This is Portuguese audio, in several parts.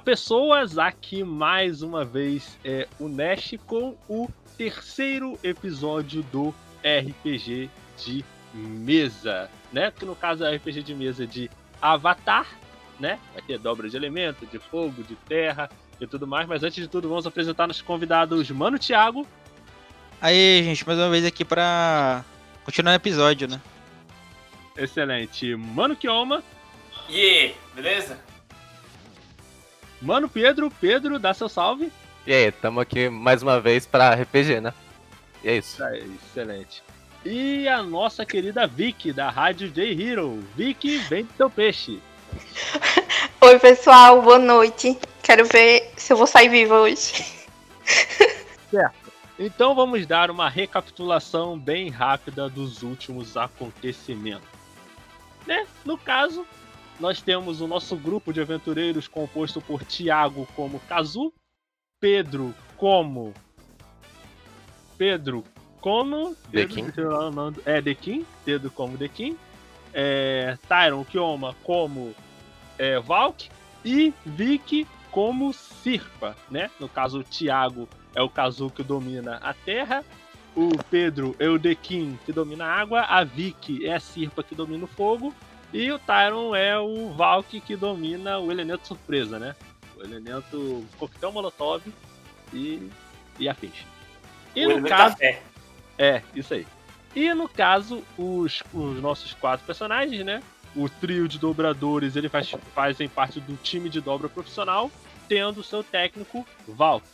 Olá, pessoas! Aqui mais uma vez é o Nash com o terceiro episódio do RPG de mesa, né? Que no caso é RPG de mesa de Avatar, né? Vai ter dobra de elemento, de fogo, de terra e tudo mais. Mas antes de tudo, vamos apresentar nossos convidados, Mano Thiago. Aí, gente, mais uma vez aqui pra continuar o episódio, né? Excelente. Mano Kioma. E yeah, beleza? Mano Pedro, Pedro, dá seu salve. E aí, tamo aqui mais uma vez pra RPG, né? E é isso. É, excelente. E a nossa querida Vicky, da Rádio J Hero. Vicky, vem do teu peixe. Oi, pessoal, boa noite. Quero ver se eu vou sair viva hoje. Certo. Então vamos dar uma recapitulação bem rápida dos últimos acontecimentos. Né? No caso, nós temos o nosso grupo de aventureiros composto por Tiago como Kazu, Pedro como. Pedro como. Dekin. É, Dekin. Pedro como Dekin. É, Tyron Kioma como é, Valk. E Vicky como Sirpa, né? No caso, o Tiago é o Kazu que domina a terra. O Pedro é o Dekin que domina a água. A Vicky é a Sirpa que domina o fogo. E o Tyron é o Valk que domina o elemento surpresa, né? O elemento coquetel molotov e, e afins. E o no caso. Café. É, isso aí. E no caso, os, os nossos quatro personagens, né? O trio de dobradores, ele faz, fazem parte do time de dobra profissional, tendo seu técnico Valk.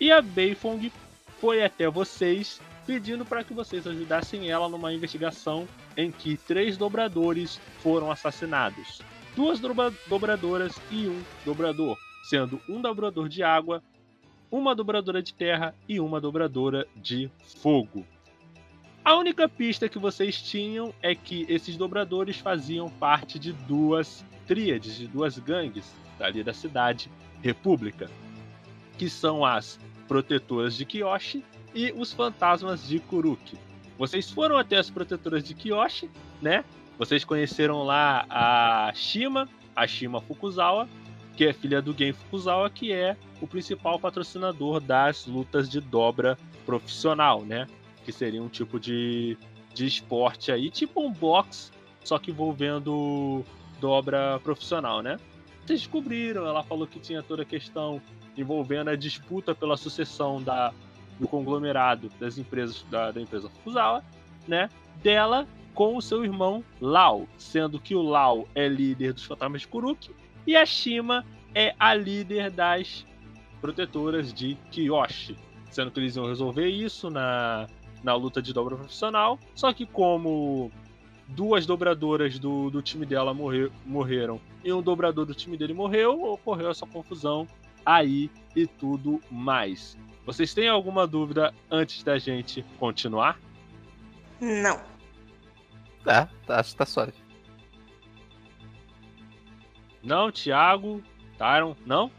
E a Beifong foi até vocês pedindo para que vocês ajudassem ela numa investigação em que três dobradores foram assassinados. Duas dobra dobradoras e um dobrador, sendo um dobrador de água, uma dobradora de terra e uma dobradora de fogo. A única pista que vocês tinham é que esses dobradores faziam parte de duas tríades, de duas gangues dali da cidade República, que são as protetoras de Kiyoshi e os fantasmas de Kuruki. Vocês foram até as protetoras de Kiyoshi, né? Vocês conheceram lá a Shima, a Shima Fukuzawa, que é filha do Gen Fukuzawa, que é o principal patrocinador das lutas de dobra profissional, né? Que seria um tipo de, de esporte aí, tipo um box, só que envolvendo dobra profissional, né? Vocês descobriram, ela falou que tinha toda a questão envolvendo a disputa pela sucessão da, do conglomerado das empresas da, da empresa Fukuzawa, né? Dela com o seu irmão Lau, sendo que o Lau é líder dos fantasmas de Kuruki e a Shima é a líder das protetoras de Kiyoshi, sendo que eles iam resolver isso na, na luta de dobra profissional, só que como duas dobradoras do, do time dela morrer, morreram e um dobrador do time dele morreu, ocorreu essa confusão aí e tudo mais. Vocês têm alguma dúvida antes da gente continuar? Não. É, acho que tá suave. Não, Thiago, Tyron, não?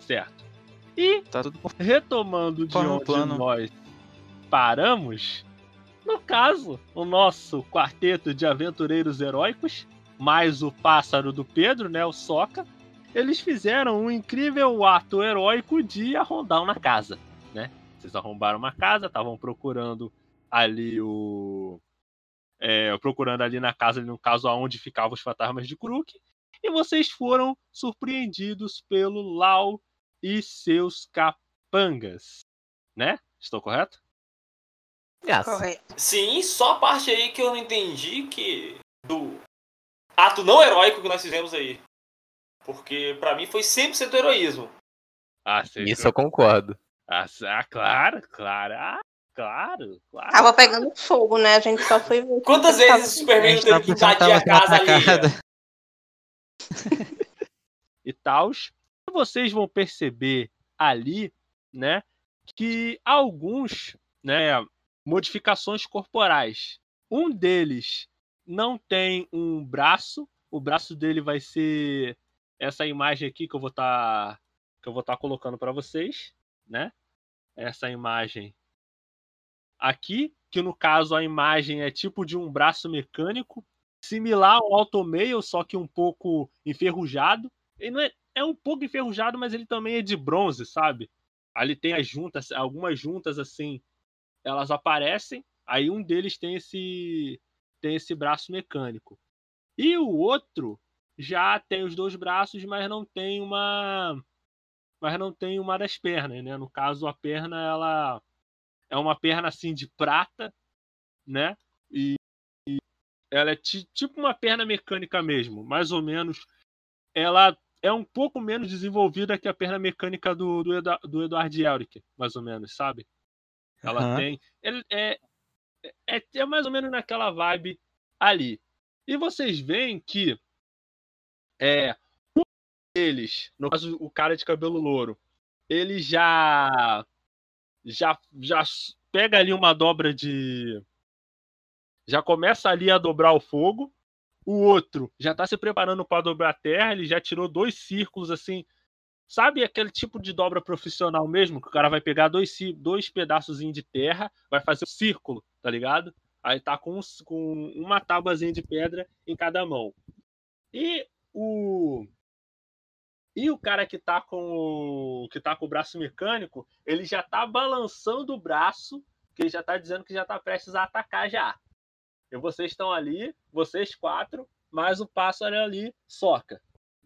Certo. E Tá tudo retomando de onde plano. nós paramos, no caso, o nosso quarteto de aventureiros heróicos, mais o pássaro do Pedro, né, o Soca, eles fizeram um incrível ato heróico de arrondar uma casa? Vocês arrombaram uma casa, estavam procurando ali o é, procurando ali na casa, no caso aonde ficavam os fantasmas de Kuruk, e vocês foram surpreendidos pelo Lau e seus capangas, né? Estou correto? Yes. Correto. Sim, só a parte aí que eu não entendi que. do ato não heróico que nós fizemos aí. Porque pra mim foi 100% heroísmo. Ah, Isso eu concordo. Ah, ah, claro, claro. Ah, claro, claro. Tava pegando fogo, né? A gente só foi ver. Quantas vezes o Superman teve que invadir a casa ali? atacada. e tal. Vocês vão perceber ali, né, que alguns, né, modificações corporais. Um deles não tem um braço, o braço dele vai ser essa imagem aqui que eu vou estar que eu vou estar colocando para vocês, né? Essa imagem aqui, que no caso a imagem é tipo de um braço mecânico, similar ao Automail, só que um pouco enferrujado. E não é, é um pouco enferrujado, mas ele também é de bronze, sabe? Ali tem as juntas, algumas juntas assim, elas aparecem, aí um deles tem esse tem esse braço mecânico. E o outro já tem os dois braços, mas não tem uma mas não tem uma das pernas, né? No caso, a perna ela é uma perna assim de prata, né? E, e ela é tipo uma perna mecânica mesmo, mais ou menos. Ela é um pouco menos desenvolvida que a perna mecânica do, do, do Eduardo Elric, mais ou menos, sabe? Ela uhum. tem. Ele é, é, é mais ou menos naquela vibe ali. E vocês veem que é, deles, no caso o cara de cabelo louro, ele já já já pega ali uma dobra de já começa ali a dobrar o fogo. O outro já está se preparando para dobrar a terra, ele já tirou dois círculos assim. Sabe aquele tipo de dobra profissional mesmo? Que o cara vai pegar dois, dois pedaços de terra, vai fazer um círculo, tá ligado? Aí tá com, com uma tábuazinha de pedra em cada mão. E o e o cara que tá com o que tá com o braço mecânico, ele já tá balançando o braço, que ele já tá dizendo que já tá prestes a atacar já. E vocês estão ali, vocês quatro, mais o pássaro ali soca.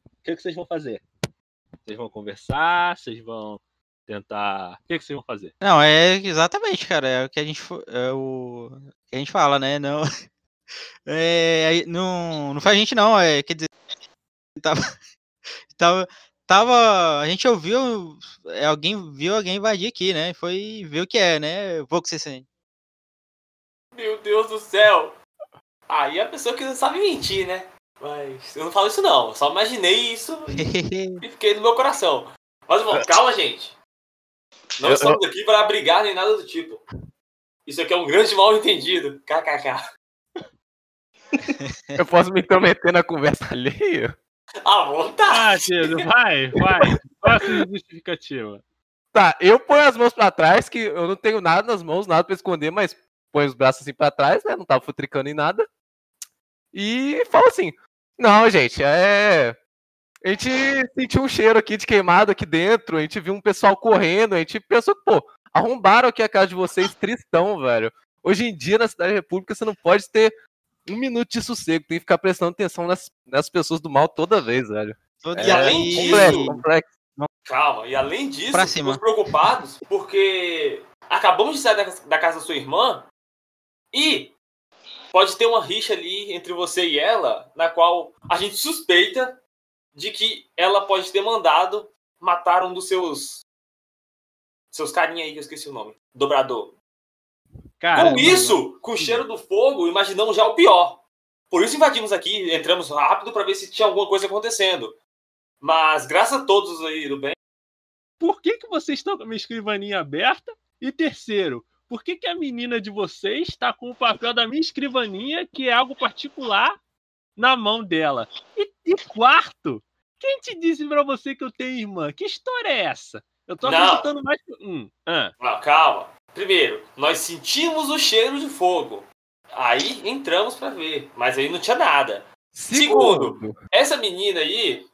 O que, que vocês vão fazer? Vocês vão conversar? Vocês vão tentar. O que, que vocês vão fazer? Não, é exatamente, cara. É o que a gente, é o que a gente fala, né? Não, é, não, não faz a gente, não. É, quer dizer, tava, tava, tava. A gente ouviu. É, alguém viu alguém invadir aqui, né? Foi ver o que é, né? Pouco você sente. Meu Deus do céu! Aí a pessoa que não sabe mentir, né? Mas eu não falo isso não, eu só imaginei isso e fiquei no meu coração. Mas bom, calma, gente. Não eu, estamos eu... aqui para brigar nem nada do tipo. Isso aqui é um grande mal entendido. KKK. Eu posso me intrometer na conversa alheia? À vontade. Ah, vai, vai. Qual a sua justificativa? Tá, eu ponho as mãos para trás, que eu não tenho nada nas mãos, nada para esconder, mas põe os braços assim para trás, né? Não tava futricando em nada. E fala assim: Não, gente, é. A gente sentiu um cheiro aqui de queimado aqui dentro, a gente viu um pessoal correndo, a gente pensou, pô, arrombaram aqui a casa de vocês tristão, velho. Hoje em dia, na Cidade República, você não pode ter um minuto de sossego, tem que ficar prestando atenção nas, nas pessoas do mal toda vez, velho. E é, além disso, complexo, complexo. Calma, e além disso, estamos preocupados porque acabamos de sair da, da casa da sua irmã e pode ter uma rixa ali entre você e ela, na qual a gente suspeita de que ela pode ter mandado matar um dos seus seus carinha aí que eu esqueci o nome, dobrador. Com isso, com o cheiro do fogo, imaginamos já o pior. Por isso invadimos aqui, entramos rápido para ver se tinha alguma coisa acontecendo. Mas graças a todos aí do bem. Por que que vocês estão com a minha escrivaninha aberta? E terceiro, por que, que a menina de vocês está com o papel da minha escrivaninha, que é algo particular, na mão dela? E, e quarto, quem te disse para você que eu tenho irmã? Que história é essa? Eu tô acreditando mais que. Hum, ah. Não, calma. Primeiro, nós sentimos o cheiro de fogo. Aí entramos para ver, mas aí não tinha nada. Segundo, Segundo essa menina aí,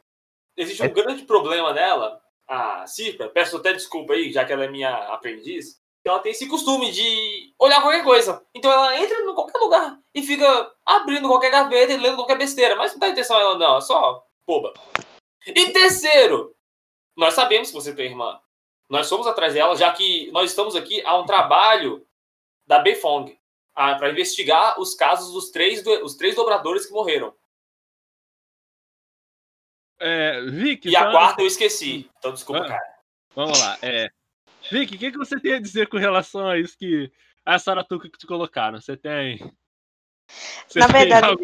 existe um é... grande problema nela. A Cifra, peço até desculpa aí, já que ela é minha aprendiz ela tem esse costume de olhar qualquer coisa. Então ela entra em qualquer lugar e fica abrindo qualquer gaveta e lendo qualquer besteira. Mas não dá intenção ela não, é só boba. E terceiro, nós sabemos que você tem irmã. Nós somos atrás dela, já que nós estamos aqui a um trabalho da Befong para investigar os casos dos três, os três dobradores que morreram. É, Vic, e a quarta eu esqueci. Então desculpa, ah, cara. Vamos lá. É, Vicky, o que, que você tem a dizer com relação a isso que a Saratuca que te colocaram? Você tem. Você Na tem verdade. Algo...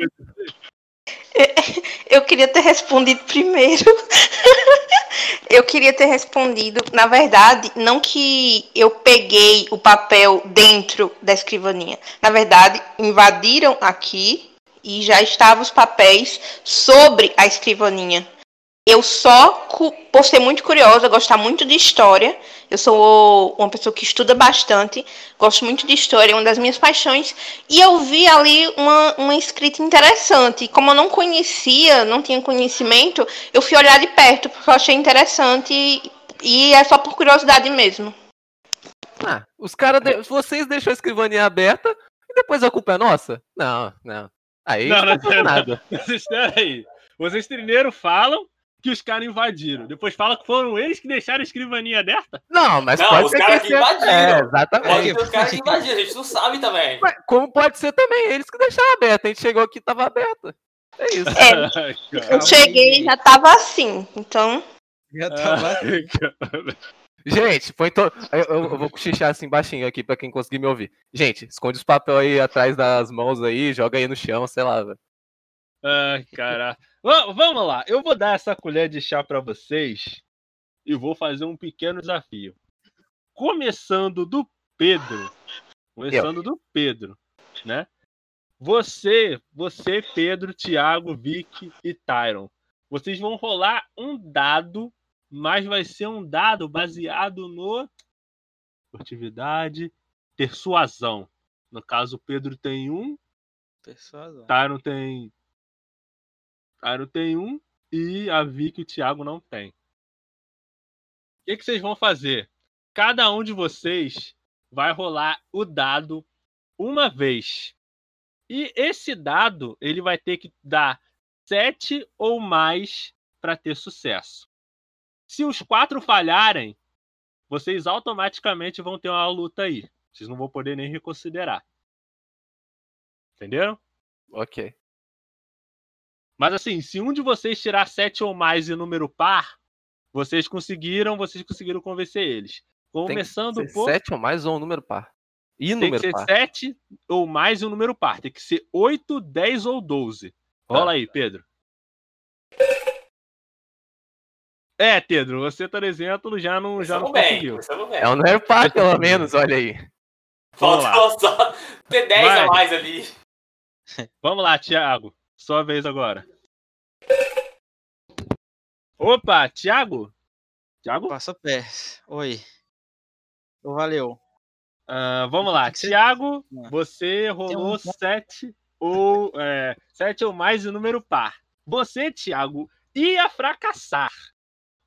Eu queria ter respondido primeiro. eu queria ter respondido, na verdade, não que eu peguei o papel dentro da escrivaninha. Na verdade, invadiram aqui e já estavam os papéis sobre a escrivaninha. Eu só, por ser muito curiosa, gostar muito de história, eu sou uma pessoa que estuda bastante, gosto muito de história, é uma das minhas paixões, e eu vi ali uma, uma escrita interessante. Como eu não conhecia, não tinha conhecimento, eu fui olhar de perto, porque eu achei interessante, e, é só por curiosidade mesmo. Ah, os caras, de... vocês deixam a escrivaninha aberta, e depois a culpa é nossa? Não, não. Aí não, não, não nada. Vocês, aí. Vocês primeiro falam que os caras invadiram. Depois fala que foram eles que deixaram a escrivaninha aberta? Não, mas não, pode os ser caras que, que invadiram. É, exatamente. Pode ser os caras que invadiram, a gente não sabe também. Mas como pode ser também eles que deixaram aberta? A gente chegou aqui e tava aberta. É isso. É, eu cheguei e já tava assim, então... Já tava... Gente, põe to... eu, eu, vou cochichar assim baixinho aqui pra quem conseguir me ouvir. Gente, esconde os papéis aí atrás das mãos aí, joga aí no chão, sei lá, velho. Ai, caraca. Vamos lá, eu vou dar essa colher de chá para vocês e vou fazer um pequeno desafio. Começando do Pedro. Começando eu. do Pedro, né? Você, você, Pedro, Thiago, Vic e Tyron. Vocês vão rolar um dado, mas vai ser um dado baseado no furtividade, persuasão. No caso, o Pedro tem um. Persuasão. Tyron tem Cairo tem um e a Vicky e o Thiago não tem. O que, que vocês vão fazer? Cada um de vocês vai rolar o dado uma vez. E esse dado ele vai ter que dar sete ou mais para ter sucesso. Se os quatro falharem, vocês automaticamente vão ter uma luta aí. Vocês não vão poder nem reconsiderar. Entenderam? Ok. Mas assim, se um de vocês tirar sete ou mais em número par, vocês conseguiram, vocês conseguiram convencer eles. Começando Tem que ser por. Sete ou mais ou um número par? E Tem número que ser par? sete ou mais um número par. Tem que ser 8, 10 ou 12. Rola aí, Pedro. É, Pedro, você, por exemplo, já não, já não bem, conseguiu. bem. É um número par, pelo menos, olha aí. Vamos lá. Faltou só ter 10 Vai. a mais ali. Vamos lá, Thiago. Sua vez agora. Opa, Thiago? Thiago? Passa o pé. Oi. Valeu. Ah, vamos lá, Thiago, Ah. você rolou um- sete ou é, sete ou mais o número par. Você, Thiago, ia fracassar.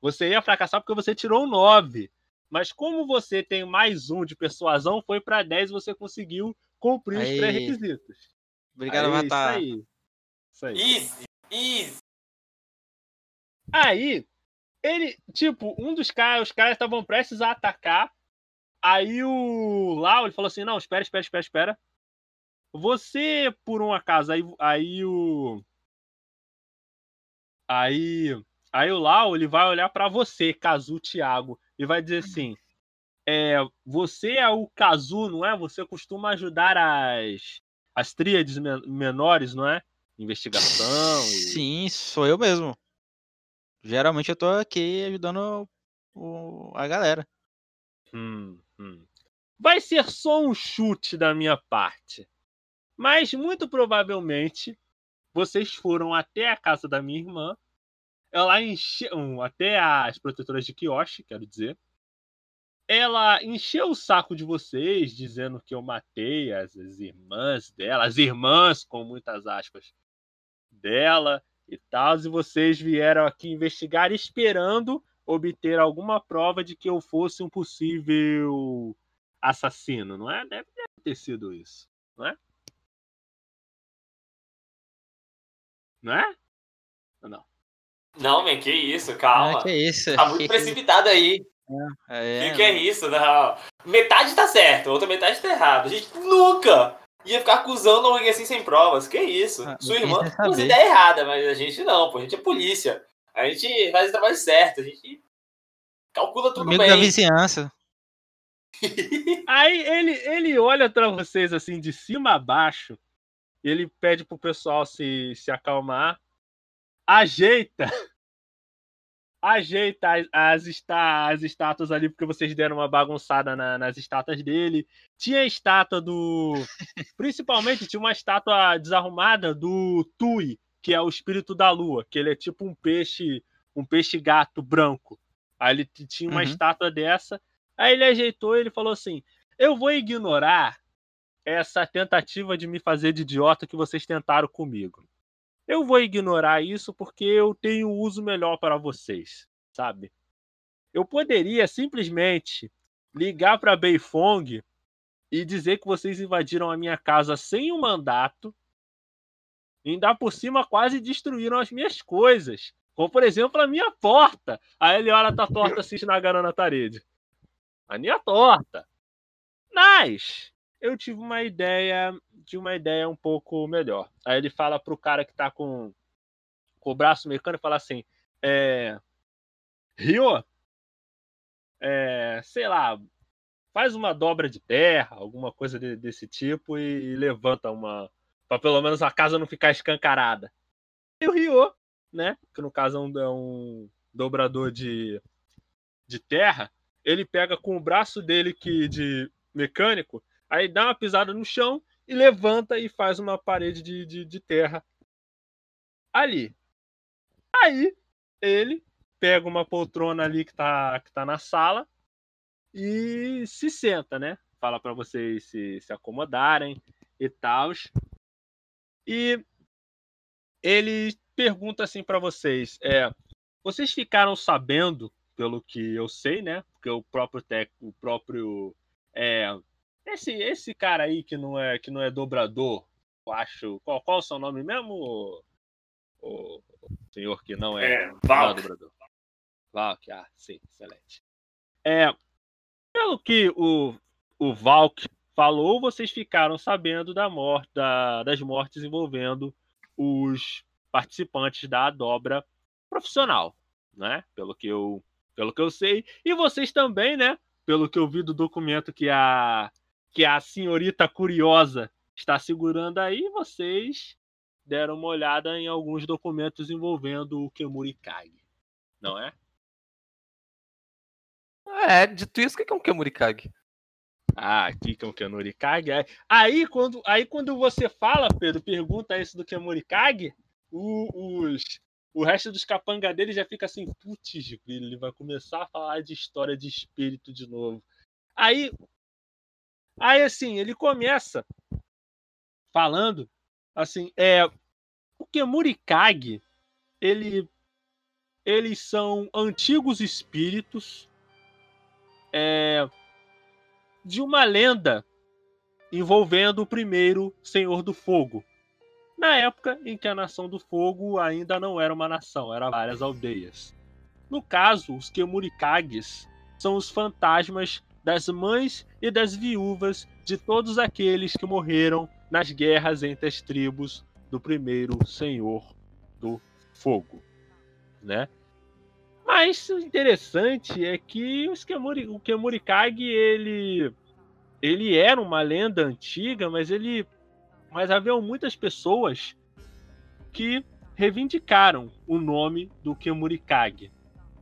Você ia fracassar porque você tirou nove. Mas como você tem mais um de persuasão, foi para 10 você conseguiu cumprir os Aí. pré-requisitos. Obrigado, Aí, Avatar. Isso aí. Isso aí. Easy, easy. Aí, ele, tipo, um dos caras, os caras estavam prestes a atacar. Aí o Lau, ele falou assim: não, espera, espera, espera, espera. Você, por um acaso, aí, aí o. Aí. Aí o Lau, ele vai olhar pra você, Kazu Thiago, e vai dizer assim: é, você é o Kazu, não é? Você costuma ajudar as, as tríades men- menores, não é? Investigação. E... Sim, sou eu mesmo. Geralmente eu tô aqui ajudando o- a galera. Hum, hum. Vai ser só um chute da minha parte. Mas muito provavelmente vocês foram até a casa da minha irmã. Ela encheu. Até as protetoras de Kioshi, quero dizer. Ela encheu o saco de vocês, dizendo que eu matei as, as irmãs dela, as irmãs, com muitas aspas, dela e tal. E vocês vieram aqui investigar esperando obter alguma prova de que eu fosse um possível assassino, não é? Deve, deve ter sido isso, não é? Não é? Ou não? Não, man, que isso, calma. Ah, que isso. Tá muito precipitado aí. É, que que é isso? Não. Metade tá certo, outra metade tá errado. A gente nunca ia ficar acusando alguém assim sem provas. Que isso? Ah, Sua irmã saber. ideias erradas, mas a gente não, pô. A gente é polícia. A gente faz o trabalho certo. A gente calcula tudo Amigo da bem. vizinhança. Aí ele, ele olha pra vocês assim de cima a baixo. Ele pede pro pessoal se, se acalmar. Ajeita. Ajeita as, as, está, as estátuas ali, porque vocês deram uma bagunçada na- nas estátuas dele. Tinha a estátua do. Principalmente tinha uma estátua desarrumada do Tui, que é o espírito da lua, que ele é tipo um peixe um peixe-gato branco. Aí ele tinha uma Uhum. estátua dessa. Aí ele ajeitou e ele falou assim: Eu vou ignorar essa tentativa de me fazer de idiota que vocês tentaram comigo. Eu vou ignorar isso porque eu tenho uso melhor para vocês, sabe? Eu poderia simplesmente ligar para Beifong e dizer que vocês invadiram a minha casa sem um mandato, e ainda por cima quase destruíram as minhas coisas, como por exemplo a minha porta. Aí ele olha tá torta esnagando na parede. A minha torta. Mas eu tive uma ideia, de uma ideia um pouco melhor. Aí ele fala pro cara que tá com, com o braço mecânico, fala assim, é, Rio, é, sei lá, faz uma dobra de terra, alguma coisa de- desse tipo e, e levanta uma, para pelo menos a casa não ficar escancarada. E o Rio, né, que no caso é um, é um dobrador de, de terra, ele pega com o braço dele que de mecânico, aí dá uma pisada no chão e levanta e faz uma parede de, de, de terra ali. Aí ele pega uma poltrona ali que tá, que tá na sala e se senta, né? Fala para vocês se, se acomodarem e tal. E ele pergunta assim para vocês: é, vocês ficaram sabendo, pelo que eu sei, né? Porque o próprio técnico, o próprio é, esse esse cara aí que não é que não é dobrador, eu acho. Qual, qual é o seu nome mesmo? O, o senhor que não é, É, não é Valk. dobrador. Valk, ah, sim, excelente. É, pelo que o, o Valk falou, vocês ficaram sabendo da morte, da- das mortes envolvendo os participantes da dobra profissional, né? Pelo que eu, pelo que eu sei, e vocês também, né? Pelo que eu vi do documento que a que a senhorita curiosa está segurando aí, vocês deram uma olhada em alguns documentos envolvendo o Kemuri Kage, não é? É, dito isso, o que é um Kemurikage? Ah, aqui que é o Kemuri Kage. é. Aí quando, aí quando você fala, Pedro, pergunta isso do Kemuri Kage, o, os, o resto dos capanga dele já fica assim, putz, ele vai começar a falar de história de espírito de novo. Aí, aí assim, ele começa falando assim, é, o Kemuri Kage, ele, eles são antigos espíritos é, de uma lenda envolvendo o primeiro Senhor do Fogo. Na época em que a Nação do Fogo ainda não era uma nação, eram várias aldeias. No caso, os Kemurikages são os fantasmas das mães e das viúvas de todos aqueles que morreram nas guerras entre as tribos do primeiro Senhor do Fogo, né? Mas o interessante é que o Kemurikage, ele ele era uma lenda antiga, mas ele mas haviam muitas pessoas que reivindicaram o nome do Kemurikage,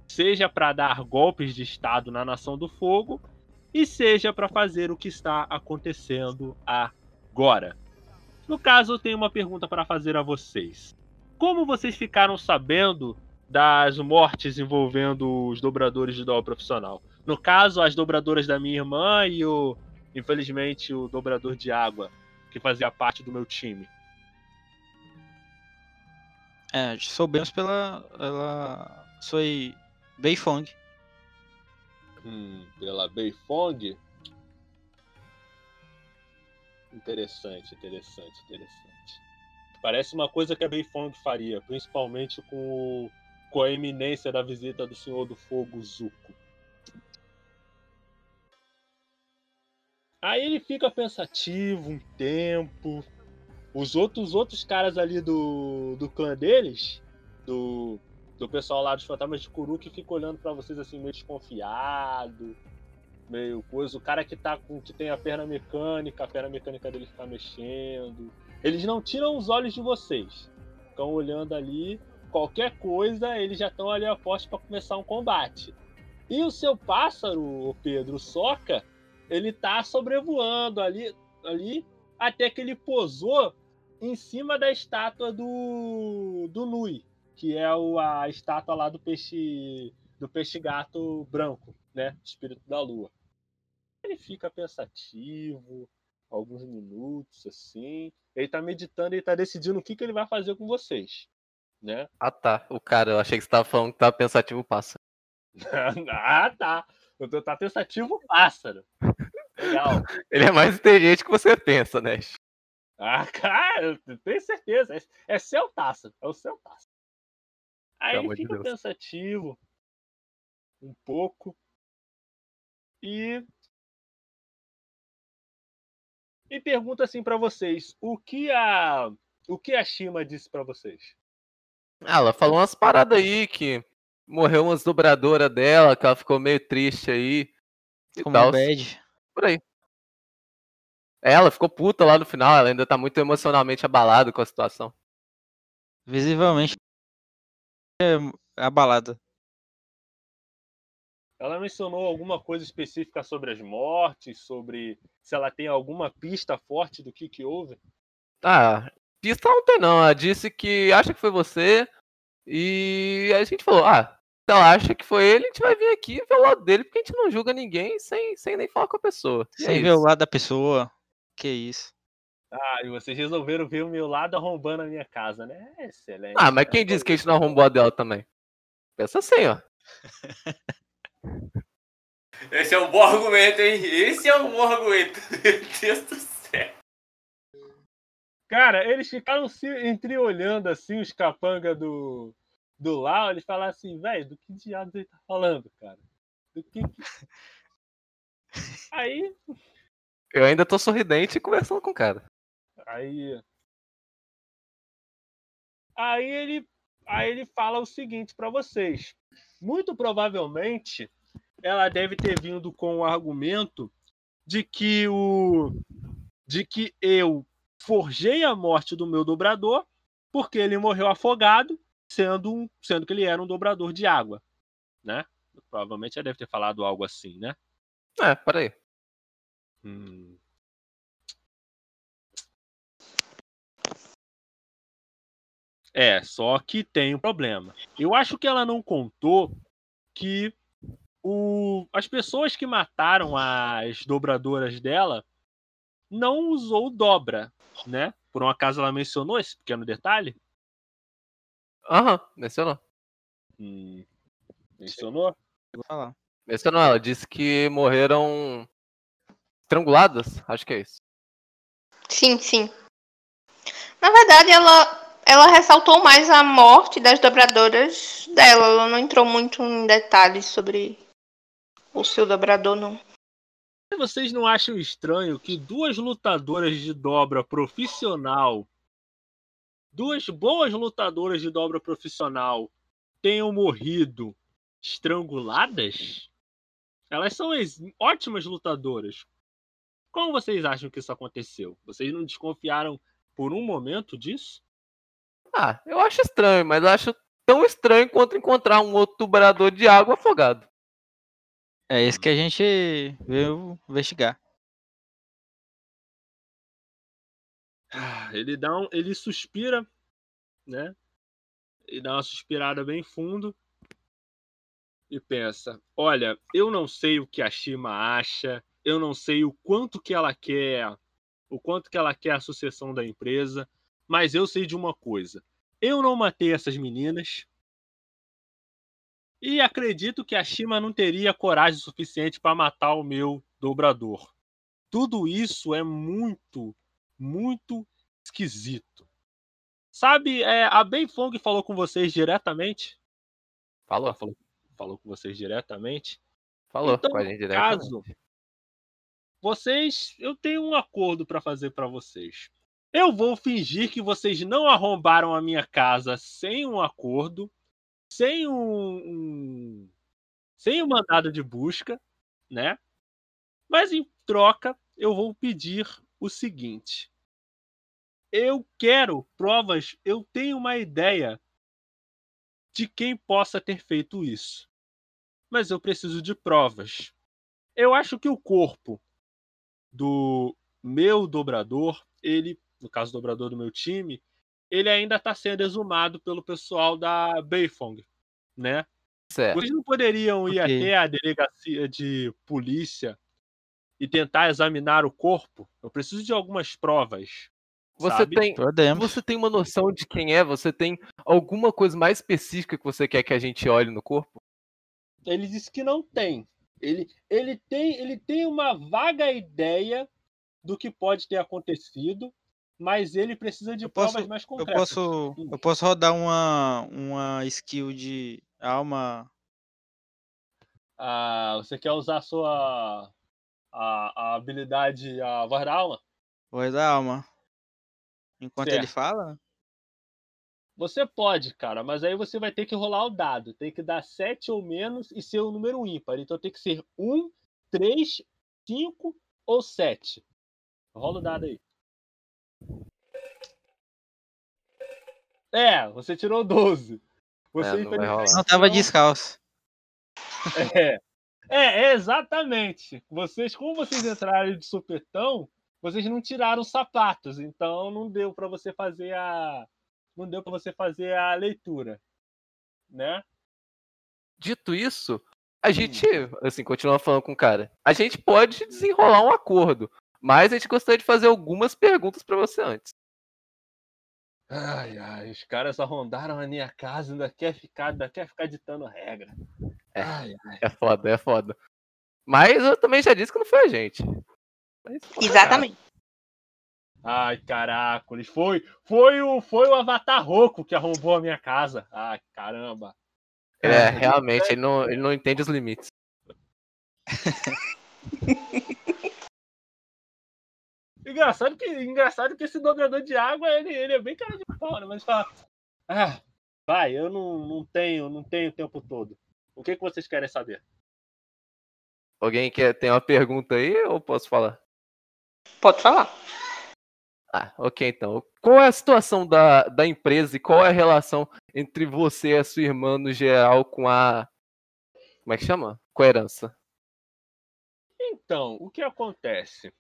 seja para dar golpes de estado na Nação do Fogo e seja para fazer o que está acontecendo agora. No caso, eu tenho uma pergunta para fazer a vocês. Como vocês ficaram sabendo das mortes envolvendo os dobradores de dó profissional? No caso, as dobradoras da minha irmã e o, infelizmente, o dobrador de água, que fazia parte do meu time. É, soubemos pela. pela Sui Beifong. Hum, pela Beifong. Interessante, interessante, interessante. Parece uma coisa que a Beifong faria, principalmente com, com a eminência da visita do Senhor do Fogo Zuko. Aí ele fica pensativo um tempo. Os outros, os outros caras ali do, do clã deles, do, do pessoal lá dos fantasmas de Kuru, que fica olhando pra vocês assim meio desconfiado, meio coisa. O cara que tá com que tem a perna mecânica, a perna mecânica dele fica mexendo. Eles não tiram os olhos de vocês. Ficam olhando ali, qualquer coisa, eles já estão ali a poste para começar um combate. E o seu pássaro, o Pedro Soca, ele tá sobrevoando ali, ali até que ele posou em cima da estátua do, do Nui, que é o, a estátua lá do peixe do peixe gato branco, né? Espírito da lua. Ele fica pensativo, alguns minutos assim. Ele tá meditando e tá decidindo o que, que ele vai fazer com vocês, né? Ah tá, o cara, eu achei que você tava falando que tava pensativo pássaro. ah, tá. Eu tô tá pensativo pássaro. Legal. Ele é mais inteligente que você pensa, né? Ah, cara, eu tenho certeza. É, é seu taça. É o seu taça. Aí Pelo de fica Deus. pensativo um pouco e e pergunta assim pra vocês, o que a o que a Shima disse pra vocês? Ah, ela falou umas paradas aí que morreu umas dobradoras dela, que ela ficou meio triste aí. E Como tal. bad. Por aí. Ela ficou puta lá no final, ela ainda tá muito emocionalmente abalada com a situação. Visivelmente é abalada. Ela mencionou alguma coisa específica sobre as mortes, sobre se ela tem alguma pista forte do que que houve? Ah, pista não tem não. Ela disse que acha que foi você. E aí a gente falou, ah, se ela acha que foi ele, a gente vai vir aqui ver o lado dele, porque a gente não julga ninguém sem, sem nem falar com a pessoa. E é Sem ver o lado da pessoa. Que isso. Ah, e vocês resolveram ver o meu lado arrombando a minha casa, né? Excelente. Ah, mas quem disse que a gente não arrombou a dela também? Pensa assim, ó. Esse é um bom argumento, hein? Esse é um bom argumento. Meu Deus do céu. Cara, eles ficaram se entreolhando assim, os capanga do, do Lau, eles falaram assim, velho, do que diabos ele tá falando, cara? Do que que... Aí, Eu ainda tô sorridente e conversando com o cara. Aí... Aí ele, aí ele fala o seguinte pra vocês. Muito provavelmente, ela deve ter vindo com o argumento de que o de que eu forjei a morte do meu dobrador porque ele morreu afogado, sendo um, sendo que ele era um dobrador de água, né? Provavelmente ela deve ter falado algo assim, né? É, peraí. Hum. É, só que tem um problema. Eu acho que ela não contou que o, as pessoas que mataram as dobradoras dela não usou dobra, né? Por um acaso ela mencionou esse pequeno detalhe? Aham, mencionou. Hum, mencionou? Vou falar. Mencionou, ela disse que morreram estranguladas, acho que é isso. Sim, sim. Na verdade, ela, ela ressaltou mais a morte das dobradoras dela. Ela não entrou muito em detalhes sobre o seu dobrador, não. Vocês não acham estranho que duas lutadoras de dobra profissional, duas boas lutadoras de dobra profissional, tenham morrido estranguladas? Elas são ótimas lutadoras. Como vocês acham que isso aconteceu? Vocês não desconfiaram por um momento disso? Ah, eu acho estranho, mas eu acho tão estranho quanto encontrar um outro tuberador de água afogado. É isso que a gente veio investigar. Ah, Ele dá um, ele suspira, né? Ele dá uma suspirada bem fundo e pensa: "Olha, eu não sei o que a Shima acha, eu não sei o quanto que ela quer, o quanto que ela quer a sucessão da empresa, mas eu sei de uma coisa. Eu não matei essas meninas. E acredito que a Shima não teria coragem suficiente para matar o meu dobrador. Tudo isso é muito muito esquisito. Sabe, é, a Ben Fong falou com vocês diretamente? Falou, Falou, falou com vocês diretamente? falou Então, com a gente direto. caso, vocês, eu tenho um acordo para fazer para vocês. Eu vou fingir que vocês não arrombaram a minha casa sem um acordo, sem um, um sem um mandado de busca, né? Mas em troca, eu vou pedir o seguinte: eu quero provas, eu tenho uma ideia de quem possa ter feito isso. Mas eu preciso de provas. Eu acho que o corpo do meu dobrador, ele, no caso do dobrador do meu time, ele ainda está sendo exumado pelo pessoal da Beifong, né? Certo. Vocês não poderiam ir Ok. até a delegacia de polícia e tentar examinar o corpo? Eu preciso de algumas provas. Você sabe? tem, você tem uma noção de quem é? Você tem alguma coisa mais específica que você quer que a gente olhe no corpo? Ele disse que não tem. Ele, ele tem. ele tem uma vaga ideia do que pode ter acontecido, mas ele precisa de Eu posso- provas mais Eu concretas. posso, eu posso rodar uma, uma skill de alma. Ah, você quer usar a sua a, a habilidade, a voz da alma? Voz da alma. Enquanto ele Certo. fala? Você pode, cara, mas aí você vai ter que rolar o dado. Tem que dar 7 ou menos e ser um número ímpar. Então tem que ser 1, 3, 5 ou 7. Rola o dado aí. É, você tirou 12. Você É, não infelizmente. Não tava descalço. É. É, é, exatamente. Vocês, como vocês entraram de supetão, vocês não tiraram sapatos, então não deu pra você fazer a não deu para você fazer a leitura, né? Dito isso, a gente, assim, continua falando com o cara. A gente pode desenrolar um acordo, mas a gente gostaria de fazer algumas perguntas pra você antes. Ai, ai, os caras arrondaram a minha casa, ainda quer ficar, ainda quer ficar ditando regra. É. Ai, ai. É foda, é foda. Mas eu também já disse que não foi a gente. Mas, Exatamente. Ai, caracoles, foi, foi o, foi o Avatar Roco que arrombou a minha casa. Ai, caramba. É, realmente, ele não, ele não entende os limites. Engraçado que, engraçado que esse dobrador de água, ele, ele é bem cara de pau, né? Mas fala, ah, vai, eu não, não tenho, não tenho o tempo todo. O que, que vocês querem saber? Alguém quer tem uma pergunta aí ou posso falar? Pode falar. Ah, ok então. Qual é a situação da, da empresa e qual é a relação entre você e a sua irmã no geral com a. Como é que chama? Com a herança. Então, o que acontece?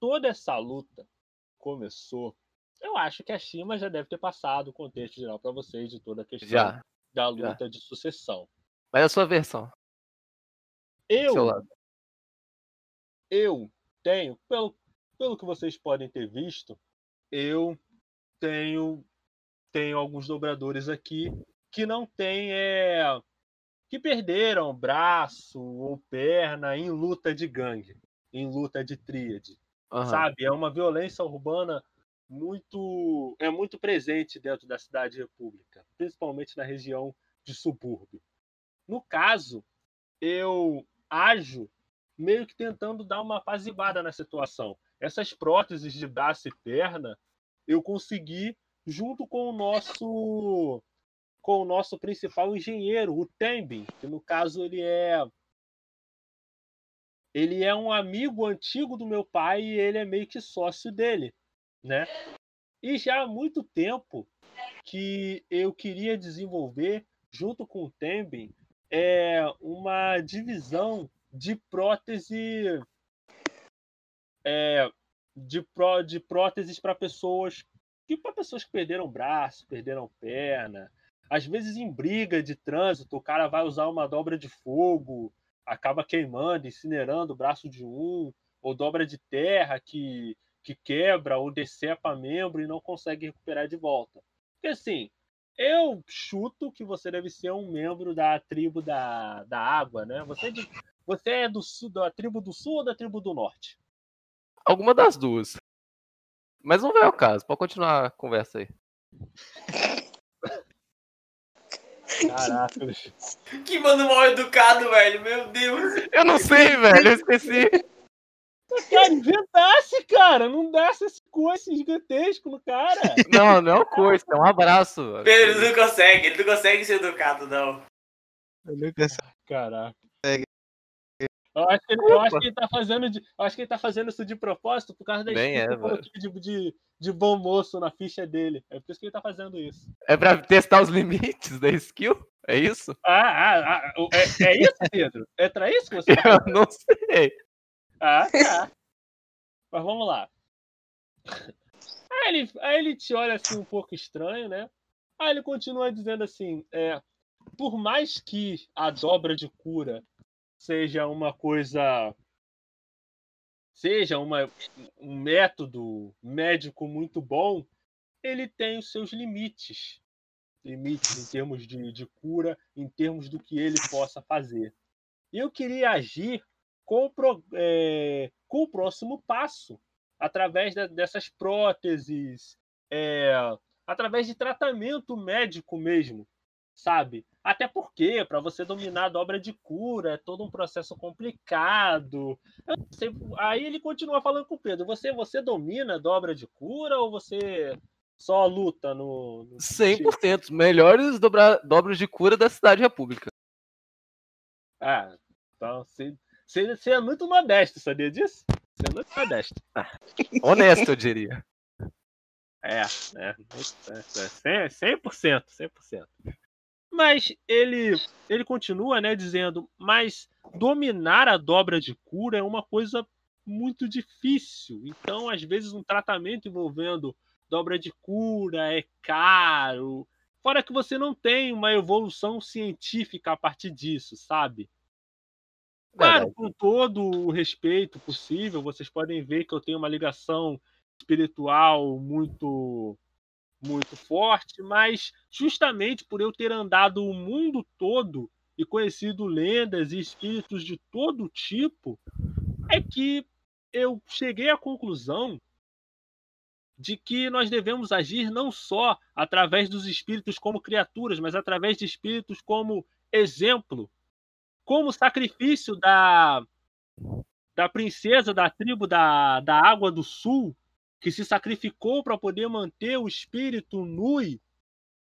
Toda essa luta começou. Eu acho que a Shima já deve ter passado o contexto geral para vocês de toda a questão Já. da luta de sucessão. Mas a sua versão. Eu, eu tenho, pelo, pelo que vocês podem ter visto, eu tenho, tenho alguns dobradores aqui que não têm, é, que perderam braço ou perna em luta de gangue, em luta de tríade, Aham. sabe? É uma violência urbana muito, é muito presente dentro da cidade república, principalmente na região de subúrbio. No caso, eu ajo meio que tentando dar uma apaziguada na situação. Essas próteses de braço e perna eu consegui junto com o nosso com o nosso principal engenheiro, o Tembin, que no caso ele é ele é um amigo antigo do meu pai e ele é meio que sócio dele, né? E já há muito tempo que eu queria desenvolver junto com o Tembin é uma divisão de prótese é, de, pró, de próteses para pessoas que para pessoas que perderam braço, perderam perna, às vezes em briga de trânsito, o cara vai usar uma dobra de fogo, acaba queimando, incinerando o braço de um, ou dobra de terra que, que quebra ou decepa membro e não consegue recuperar de volta. Porque assim, eu chuto que você deve ser um membro da tribo da, da água, né? Você é, de, você é do sul, da tribo do sul ou da tribo do norte? Alguma das duas. Mas não vai ao caso. Pode continuar a conversa aí. Caraca, Que mano mal educado, velho. Meu Deus. Eu não sei, velho. Eu esqueci. cara, inventasse, cara, não desse esse coice gigantesco no cara. Não, não é o coisa. É um abraço. velho. Pedro ele não consegue, ele não consegue ser educado, não. Eu sei. Caraca. Eu acho, que ele, eu acho que ele tá fazendo de, eu acho que ele tá fazendo isso de propósito por causa da Bem é, de, de, de bom moço na ficha dele. É por isso que ele tá fazendo isso. É pra testar os limites da skill? É isso? Ah, ah, ah é, é isso, Pedro? É pra isso que você tá Eu não sei. Ah, tá. Mas vamos lá. Aí ele, aí ele te olha assim um pouco estranho, né? Aí ele continua dizendo assim: é, por mais que a dobra de cura seja uma coisa. seja uma, um método médico muito bom, ele tem os seus limites. Limites em termos de, de cura, em termos do que ele possa fazer. Eu queria agir com o, é, com o próximo passo, através da, dessas próteses, é, através de tratamento médico mesmo, sabe? Até porque, para você dominar a dobra de cura, é todo um processo complicado. Sei, aí ele continua falando com o Pedro: você, você domina a dobra de cura ou você só luta no. no 100%. Melhores dobra, dobras de cura da Cidade República. Ah, então você, você, você é muito modesto, sabia disso? Você é muito modesto. Ah, honesto, eu diria. É, é, é, 100%, 100%. Mas ele, ele continua, né, dizendo, mas dominar a dobra de cura é uma coisa muito difícil. Então, às vezes, um tratamento envolvendo dobra de cura é caro. Fora que você não tem uma evolução científica a partir disso, sabe? Claro, com todo o respeito possível, vocês podem ver que eu tenho uma ligação espiritual muito muito forte, mas justamente por eu ter andado o mundo todo e conhecido lendas e espíritos de todo tipo, é que eu cheguei à conclusão de que nós devemos agir não só através dos espíritos como criaturas, mas através de espíritos como exemplo, como sacrifício da, da princesa da tribo da, da Água do Sul, que se sacrificou para poder manter o espírito Nui,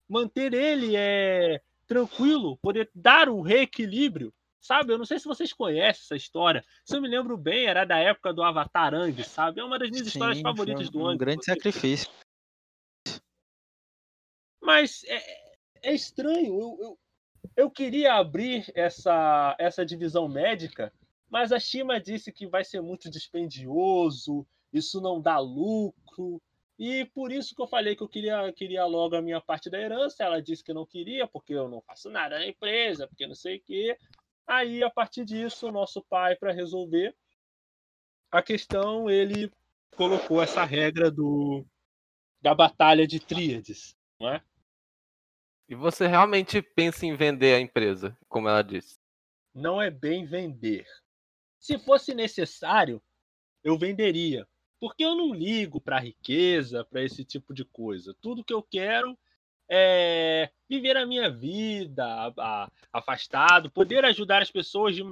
manter ele é, tranquilo, poder dar o reequilíbrio. Sabe, eu não sei se vocês conhecem essa história. Se eu me lembro bem, era da época do Avatar Ang, sabe? É uma das minhas Sim, histórias favoritas do Ang. Um grande sacrifício. Mas é, é estranho. Eu, eu, eu, queria abrir essa, essa divisão médica, mas a Shima disse que vai ser muito dispendioso, isso não dá lucro. E por isso que eu falei que eu queria, queria logo a minha parte da herança. Ela disse que não queria, porque eu não faço nada na empresa, porque não sei o quê. Aí, a partir disso, o nosso pai, para resolver a questão, ele colocou essa regra do da batalha de tríades, não é? E você realmente pensa em vender a empresa, como ela disse? Não é bem vender. Se fosse necessário, eu venderia, porque eu não ligo para riqueza, para esse tipo de coisa. Tudo que eu quero é, viver a minha vida a, afastado, poder ajudar as pessoas de,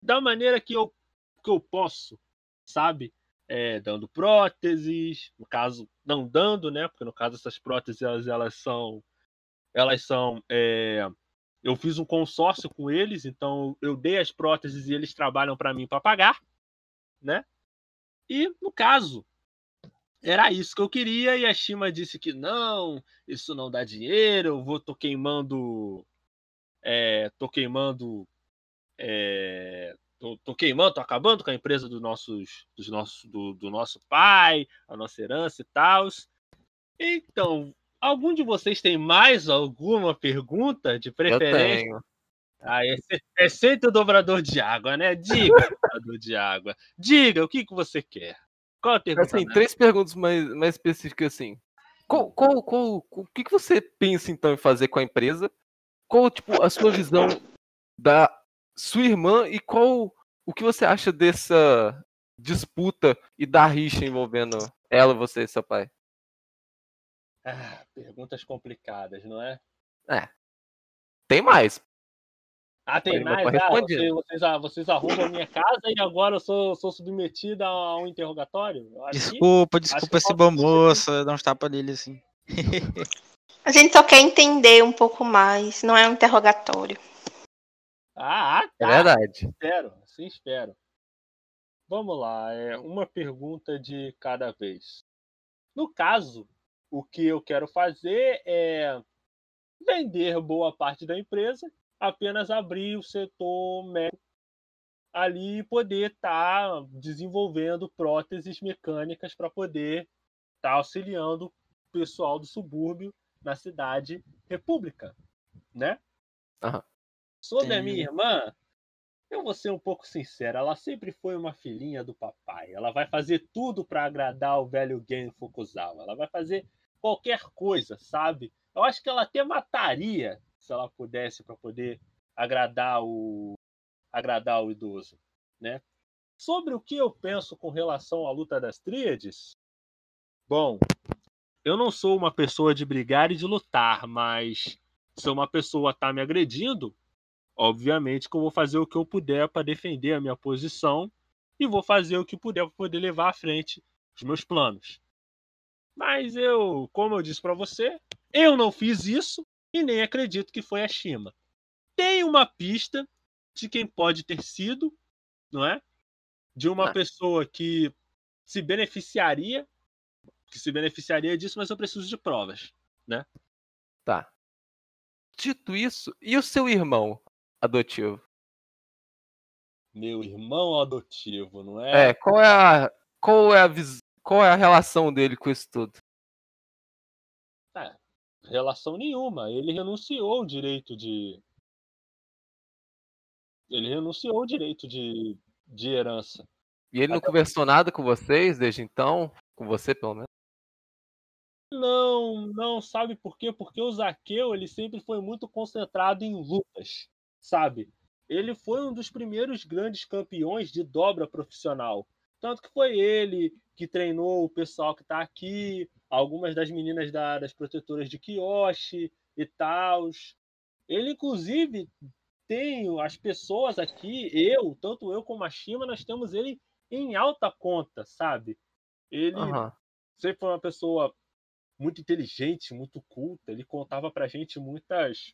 da maneira que eu, que eu posso, sabe? É, dando próteses, no caso, não dando, né? Porque no caso essas próteses elas, elas são, elas são, é, eu fiz um consórcio com eles, então eu dei as próteses e eles trabalham para mim para pagar, né? E no caso, era isso que eu queria e a Shima disse que não, isso não dá dinheiro, eu vou tô queimando é, tô queimando é, tô, tô, queimando, tô acabando com a empresa do nossos, dos nossos, do, do nosso pai, a nossa herança e tal. Então, algum de vocês tem mais alguma pergunta de preferência? Eu tenho. Ah, é, é sempre o dobrador de água, né? Diga, dobrador de água. Diga o que, que você quer. Qual a pergunta? Assim, né? três perguntas mais, mais específicas assim. Qual, qual, qual, o que, que você pensa então em fazer com a empresa? Qual tipo a sua visão da sua irmã e qual o que você acha dessa disputa e da rixa envolvendo ela, você e seu pai? Ah, perguntas complicadas, não é? É. Tem mais. Ah, tem mais? Ah, vocês, vocês, ah, vocês arrumam a minha casa e agora eu sou, sou submetida a um interrogatório? Desculpa, que, desculpa esse bom moço, dá uns tapas nele assim. A gente só quer entender um pouco mais, não é um interrogatório. Ah, tá. É verdade. Espero, sim, espero. Vamos lá, é uma pergunta de cada vez. No caso, o que eu quero fazer é vender boa parte da empresa apenas abrir o setor médico ali e poder estar tá desenvolvendo próteses mecânicas para poder tá auxiliando o pessoal do subúrbio na cidade República, né? Aham. Sobre a minha irmã, eu vou ser um pouco sincero, ela sempre foi uma filhinha do papai. Ela vai fazer tudo para agradar o velho Gen Fukuzawa. Ela vai fazer qualquer coisa, sabe? Eu acho que ela até mataria se ela pudesse para poder agradar o agradar o idoso, né? Sobre o que eu penso com relação à luta das tríades, bom, eu não sou uma pessoa de brigar e de lutar, mas se uma pessoa tá me agredindo, obviamente que eu vou fazer o que eu puder para defender a minha posição e vou fazer o que puder para poder levar à frente os meus planos. Mas eu, como eu disse para você, eu não fiz isso e nem acredito que foi a Shima. Tem uma pista de quem pode ter sido, não é? De uma Ah. pessoa que se beneficiaria, que se beneficiaria disso, mas eu preciso de provas. Tá. Dito isso, e o seu irmão adotivo? Meu irmão adotivo, não é? É, qual é a. Qual é a. Qual é a relação dele com isso tudo? Relação nenhuma. Ele renunciou o direito de. Ele renunciou o direito de, de herança. E ele não Até- conversou nada com vocês desde então? Com você, pelo menos? Não, não, sabe por quê? Porque o Zaqueu, ele sempre foi muito concentrado em lutas, sabe? Ele foi um dos primeiros grandes campeões de dobra profissional. Tanto que foi ele que treinou o pessoal que tá aqui, algumas das meninas da- das protetoras de Kiyoshi e tal. Ele, inclusive, tem as pessoas aqui, eu, tanto eu como a Shima, nós temos ele em alta conta, sabe? Ele Aham. sempre foi uma pessoa muito inteligente, muito culta. Ele contava pra gente muitas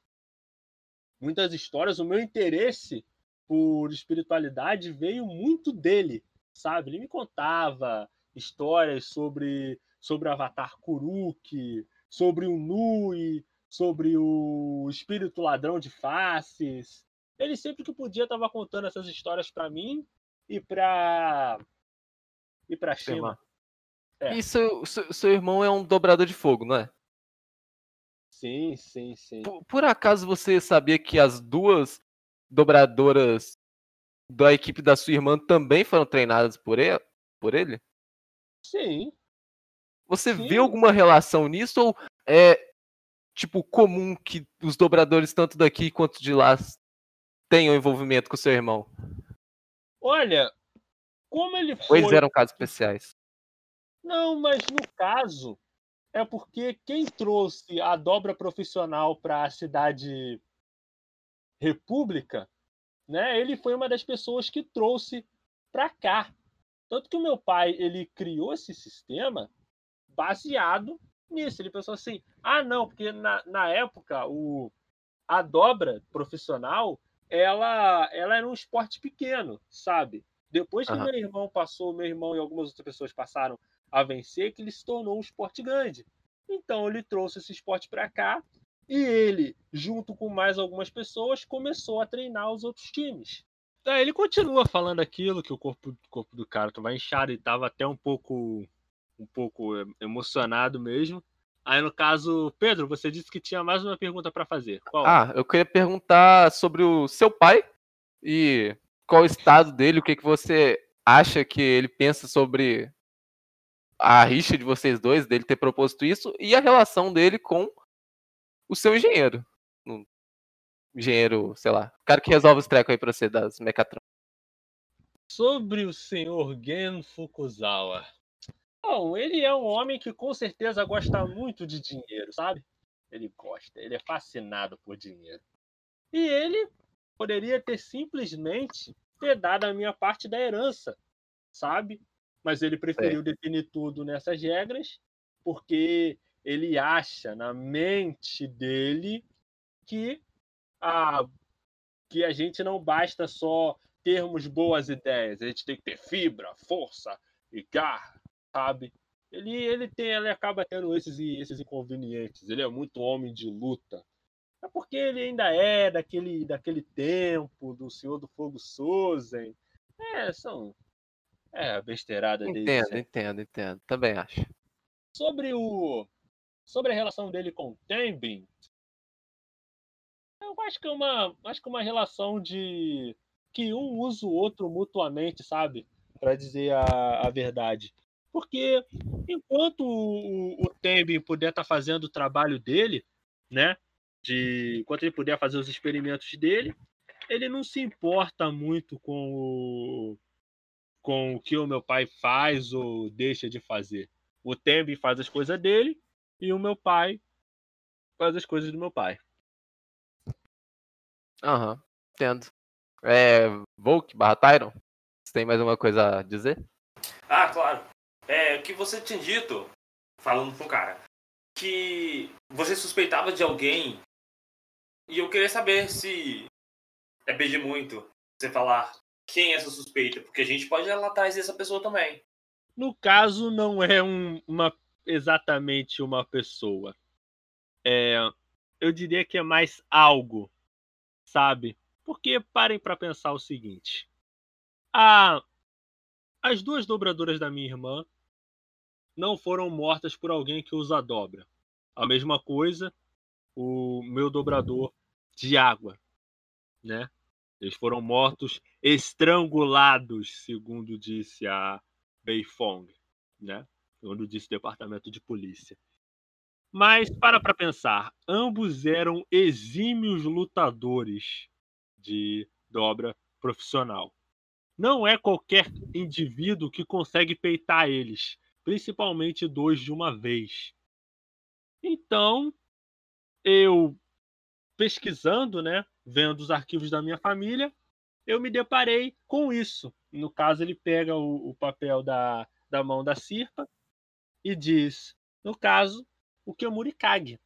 muitas histórias. O meu interesse por espiritualidade veio muito dele, sabe? Ele me contava histórias sobre sobre o Avatar Kuruk, sobre o Nui, sobre o espírito ladrão de faces. Ele sempre que podia estava contando essas histórias pra mim e pra e pra Seu Shima. É. E seu, seu, seu irmão é um dobrador de fogo, não é? Sim, sim, sim. Por, por acaso você sabia que as duas dobradoras da equipe da sua irmã também foram treinadas por ele? Por ele? Sim. Você Sim. vê alguma relação nisso ou é tipo comum que os dobradores tanto daqui quanto de lá tenham envolvimento com seu irmão? Olha, como ele foi. eles eram casos especiais? Não, mas no caso, é porque quem trouxe a dobra profissional para a cidade República, né? Ele foi uma das pessoas que trouxe para cá. Tanto que o meu pai, ele criou esse sistema baseado nisso. Ele pensou assim: ah, não, porque na, na época o, a dobra profissional ela, ela era um esporte pequeno, sabe? Depois que Aham. meu irmão passou, meu irmão e algumas outras pessoas passaram a vencer, que ele se tornou um esporte grande. Então ele trouxe esse esporte para cá e ele, junto com mais algumas pessoas, começou a treinar os outros times. Aí ele continua falando aquilo que o corpo, o corpo do cara tava inchado e tava até um pouco um pouco emocionado mesmo. Aí no caso, Pedro, você disse que tinha mais uma pergunta para fazer. Qual? Ah, eu queria perguntar sobre o seu pai e qual o estado dele, o que, que você acha que ele pensa sobre a rixa de vocês dois, dele ter proposto isso, e a relação dele com o seu engenheiro. Um engenheiro, sei lá, o cara que resolve os trecos aí pra você das mecatrônicas. Sobre o senhor Gen Fukuzawa. Bom, ele é um homem que com certeza gosta muito de dinheiro, sabe? Ele gosta, ele é fascinado por dinheiro. E ele poderia ter simplesmente ter dado a minha parte da herança, sabe? Mas ele preferiu definir tudo nessas regras porque ele acha na mente dele que a, que a gente não basta só termos boas ideias, a gente tem que ter fibra, força e garra, sabe? Ele, ele tem, ele acaba tendo esses, esses inconvenientes. Ele é muito homem de luta. É porque ele ainda é daquele, daquele tempo do Senhor do Fogo Sozen. É, são. É, a besteirada dele. Entendo, sempre. entendo, entendo. Também acho. Sobre o. Sobre a relação dele com o Tembin. Eu acho que é uma. Acho que é uma relação de. que um usa o outro mutuamente, sabe? Para dizer a, a verdade. Porque enquanto o, o Tembin puder estar tá fazendo o trabalho dele, né? De, enquanto ele puder fazer os experimentos dele, ele não se importa muito com o, com o que o meu pai faz ou deixa de fazer. O Tembi faz as coisas dele e o meu pai faz as coisas do meu pai. Aham, uhum, entendo. É, Volk barra Tyron, você tem mais alguma coisa a dizer? Ah, claro. É, que você tinha dito, falando com o cara, que você suspeitava de alguém e eu queria saber se é pedir muito você falar quem é essa suspeita, porque a gente pode ir lá atrás dessa pessoa também. No caso, não é um, uma exatamente uma pessoa. É, eu diria que é mais algo, sabe? Porque parem para pensar o seguinte: a, as duas dobradoras da minha irmã não foram mortas por alguém que usa dobra. A mesma coisa, o meu dobrador de água, né? Eles foram mortos estrangulados, segundo disse a Beifong, né? Segundo disse o departamento de polícia. Mas para para pensar, ambos eram exímios lutadores de dobra profissional. Não é qualquer indivíduo que consegue peitar eles, principalmente dois de uma vez. Então, eu pesquisando, né, vendo os arquivos da minha família, eu me deparei com isso. No caso, ele pega o, o papel da, da mão da Sirpa e diz, no caso, o que Murikage,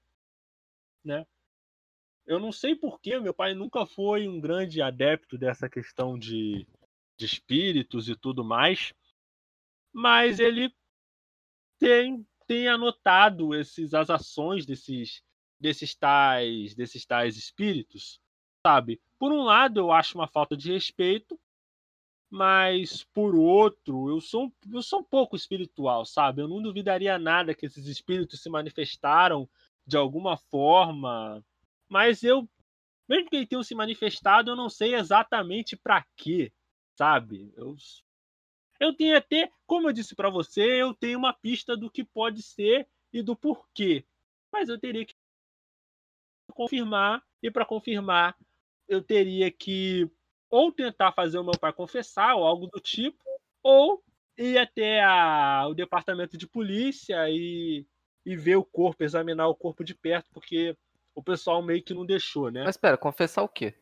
né? Eu não sei porquê, meu pai nunca foi um grande adepto dessa questão de, de espíritos e tudo mais, mas ele tem, tem anotado esses, as ações desses, desses tais desses tais espíritos, sabe? Por um lado, eu acho uma falta de respeito, mas por outro, eu sou eu sou um pouco espiritual, sabe? Eu não duvidaria nada que esses espíritos se manifestaram de alguma forma, mas eu mesmo que eles tenham se manifestado, eu não sei exatamente para quê, sabe? Eu eu tenho até, como eu disse para você, eu tenho uma pista do que pode ser e do porquê, mas eu teria que confirmar, e para confirmar, eu teria que ou tentar fazer o meu pai confessar, ou algo do tipo, ou ir até a, o departamento de polícia e, e ver o corpo, examinar o corpo de perto, porque o pessoal meio que não deixou, né? Mas espera, confessar o quê?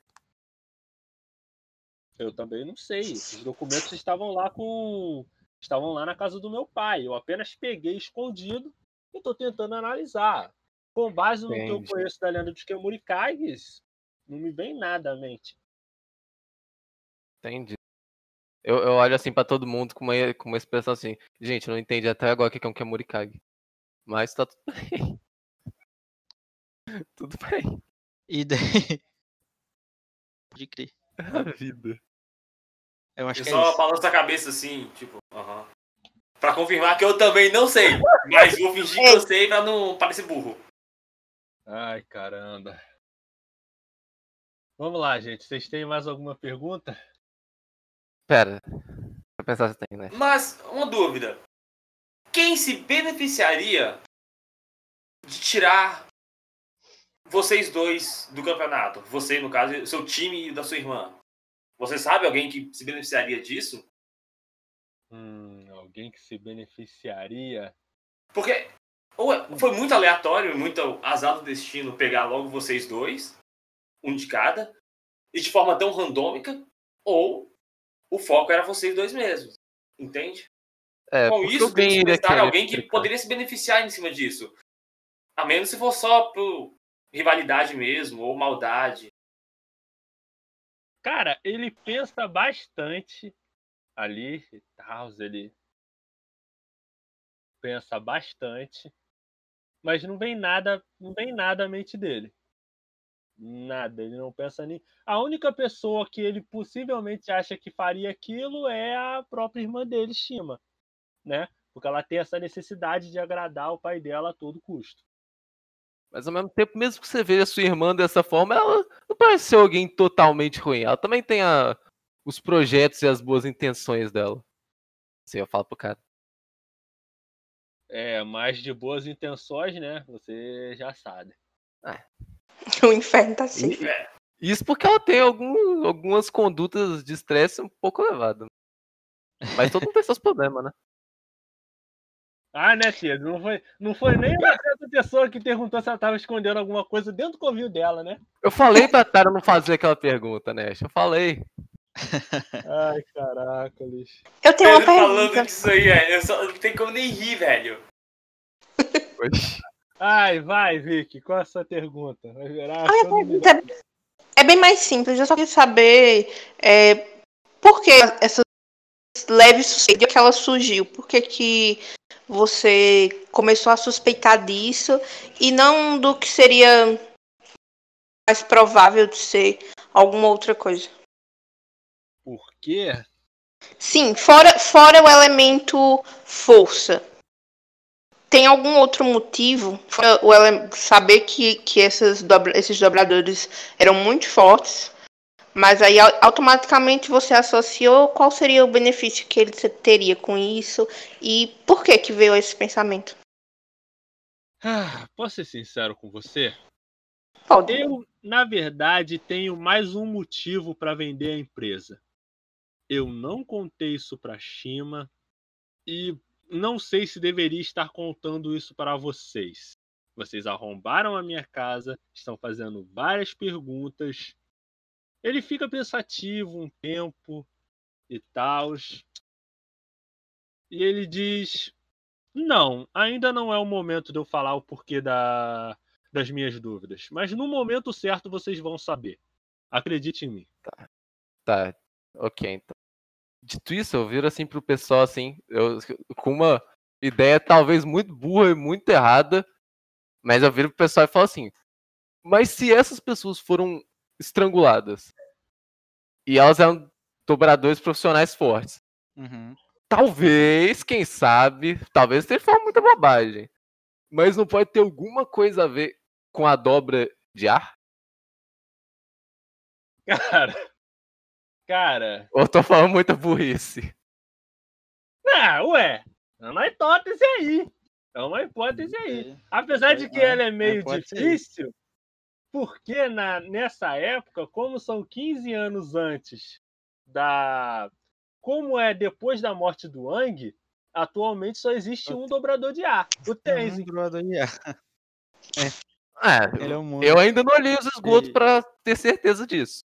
Eu também não sei. Os documentos estavam lá com. Estavam lá na casa do meu pai. Eu apenas peguei escondido e estou tentando analisar. Com base no Entendi. que eu conheço da lenda dos Kemurikais, não me vem nada à mente. Entendi. Eu, eu olho assim para todo mundo com uma, com uma expressão assim, gente, não entendi até agora o que é um Kemurikage. Mas tá tudo bem. tudo bem. E daí. Pode crer. A vida. Eu acho eu que só é balanço a cabeça assim, tipo, aham. Uh -huh. Pra confirmar que eu também não sei. Mas vou fingir que eu sei pra não parecer burro. Ai, caramba. Vamos lá, gente. Vocês têm mais alguma pergunta? Pera. Vou pensar se tem, né? Mas, uma dúvida. Quem se beneficiaria de tirar vocês dois do campeonato? Você, no caso, seu time e da sua irmã. Você sabe alguém que se beneficiaria disso? Hum, alguém que se beneficiaria? Porque ou foi muito aleatório, muito azar do destino pegar logo vocês dois, um de cada, e de forma tão randômica, ou o foco era vocês dois mesmos. Entende? É, Com isso, tem que estar alguém que poderia se beneficiar em cima disso. A menos se for só por rivalidade mesmo, ou maldade. Cara, ele pensa bastante ali e tal, ele pensa bastante mas não vem nada, não vem nada à mente dele. Nada, ele não pensa nem. A única pessoa que ele possivelmente acha que faria aquilo é a própria irmã dele, Shima, né? Porque ela tem essa necessidade de agradar o pai dela a todo custo. Mas ao mesmo tempo, mesmo que você veja a sua irmã dessa forma, ela não parece ser alguém totalmente ruim. Ela também tem a, os projetos e as boas intenções dela. Assim eu falo pro cara. É, mas de boas intenções, né? Você já sabe. O inferno tá assim. Isso porque ela tem algum, algumas condutas de estresse um pouco elevadas. Mas todo mundo tem seus problemas, né? Ah, né, tia? Não foi, não foi nem essa pessoa que perguntou se ela tava escondendo alguma coisa dentro do covil dela, né? Eu falei pra Tara não fazer aquela pergunta, né? Eu falei. Ai, caraca, lixo. Eu tenho uma Pedro falando pergunta. disso aí, é, eu só, não tem como nem rir, velho. Oxi. Ai, vai, Vicky, qual é a sua pergunta? Vai virar A minha mundo- pergunta é, é bem mais simples. Eu só queria saber é, por que essa leve suspeita que ela surgiu. Por que, que você começou a suspeitar disso e não do que seria mais provável de ser alguma outra coisa? Por quê? Sim, fora, fora o elemento força. Tem algum outro motivo? Fora o ele- saber que, que essas dobra- esses dobradores eram muito fortes, mas aí au- automaticamente você associou qual seria o benefício que ele te- teria com isso e por que que veio esse pensamento? Ah, posso ser sincero com você? Pode. Eu, na verdade, tenho mais um motivo para vender a empresa. Eu não contei isso para Shima e não sei se deveria estar contando isso para vocês. Vocês arrombaram a minha casa, estão fazendo várias perguntas. Ele fica pensativo um tempo e tal. E ele diz: Não, ainda não é o momento de eu falar o porquê da, das minhas dúvidas. Mas no momento certo vocês vão saber. Acredite em mim. Tá, ok, então. Dito isso, eu viro assim pro pessoal assim, eu, com uma ideia talvez muito burra e muito errada, mas eu viro pro pessoal e falo assim: mas se essas pessoas foram estranguladas e elas eram dobradores profissionais fortes, Uhum. talvez, quem sabe, talvez tenha falado muita bobagem, mas não pode ter alguma coisa a ver com a dobra de ar? Cara. Cara. Ou eu tô falando muita burrice? Ah, ué. É uma hipótese aí. É uma hipótese aí. Apesar de que É, ela é meio difícil, porque na, nessa época, como são 15 anos antes da. Como é depois da morte do Ang, atualmente só existe um dobrador de ar, o Tenzin. Uhum, brother, yeah. É, Ele é um. Eu ainda não olhei os esgotos E- pra ter certeza disso.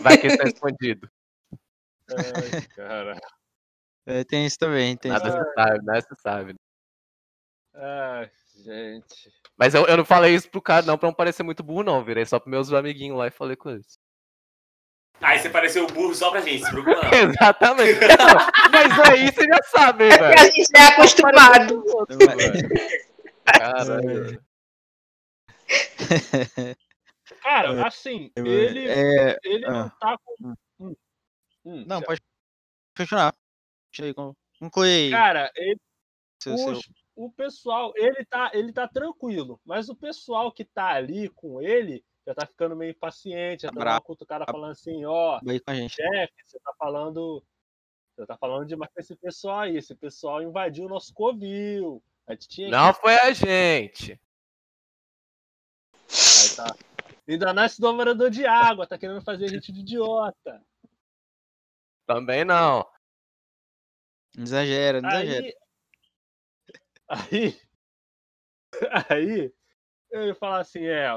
Vai que ele tá escondido. Ai, cara. É, tem isso também, tem isso Nada também. se sabe, nada se sabe. Ai, gente. Mas eu, eu não falei isso pro cara, não, pra não parecer muito burro, não. Virei só pros meus amiguinhos lá e falei com eles. Aí você pareceu burro só pra gente, se preocupa não. Exatamente. Não, mas aí você já sabe, É porque a velho. gente é acostumado. Caralho. Cara, assim, Eu- ele, É, ele não ah. tá com. Hum, hum, não, pode continuar. Conclui. Cara, ele, seu- seu- os- o pessoal, ele tá, ele tá tranquilo, mas o pessoal que tá ali com ele já tá ficando meio impaciente, já tá Bravo. uma cutucada falando assim, ó, aí com chefe, você tá falando. Você tá falando demais com esse pessoal aí. Esse pessoal invadiu o nosso covil. A gente tinha que Não foi a gente. Aí tá. Ainda nasce dobrador de água, tá querendo fazer a gente de idiota. Também não. Não exagera, não exagera. Aí. Aí. Eu ia falar assim, é.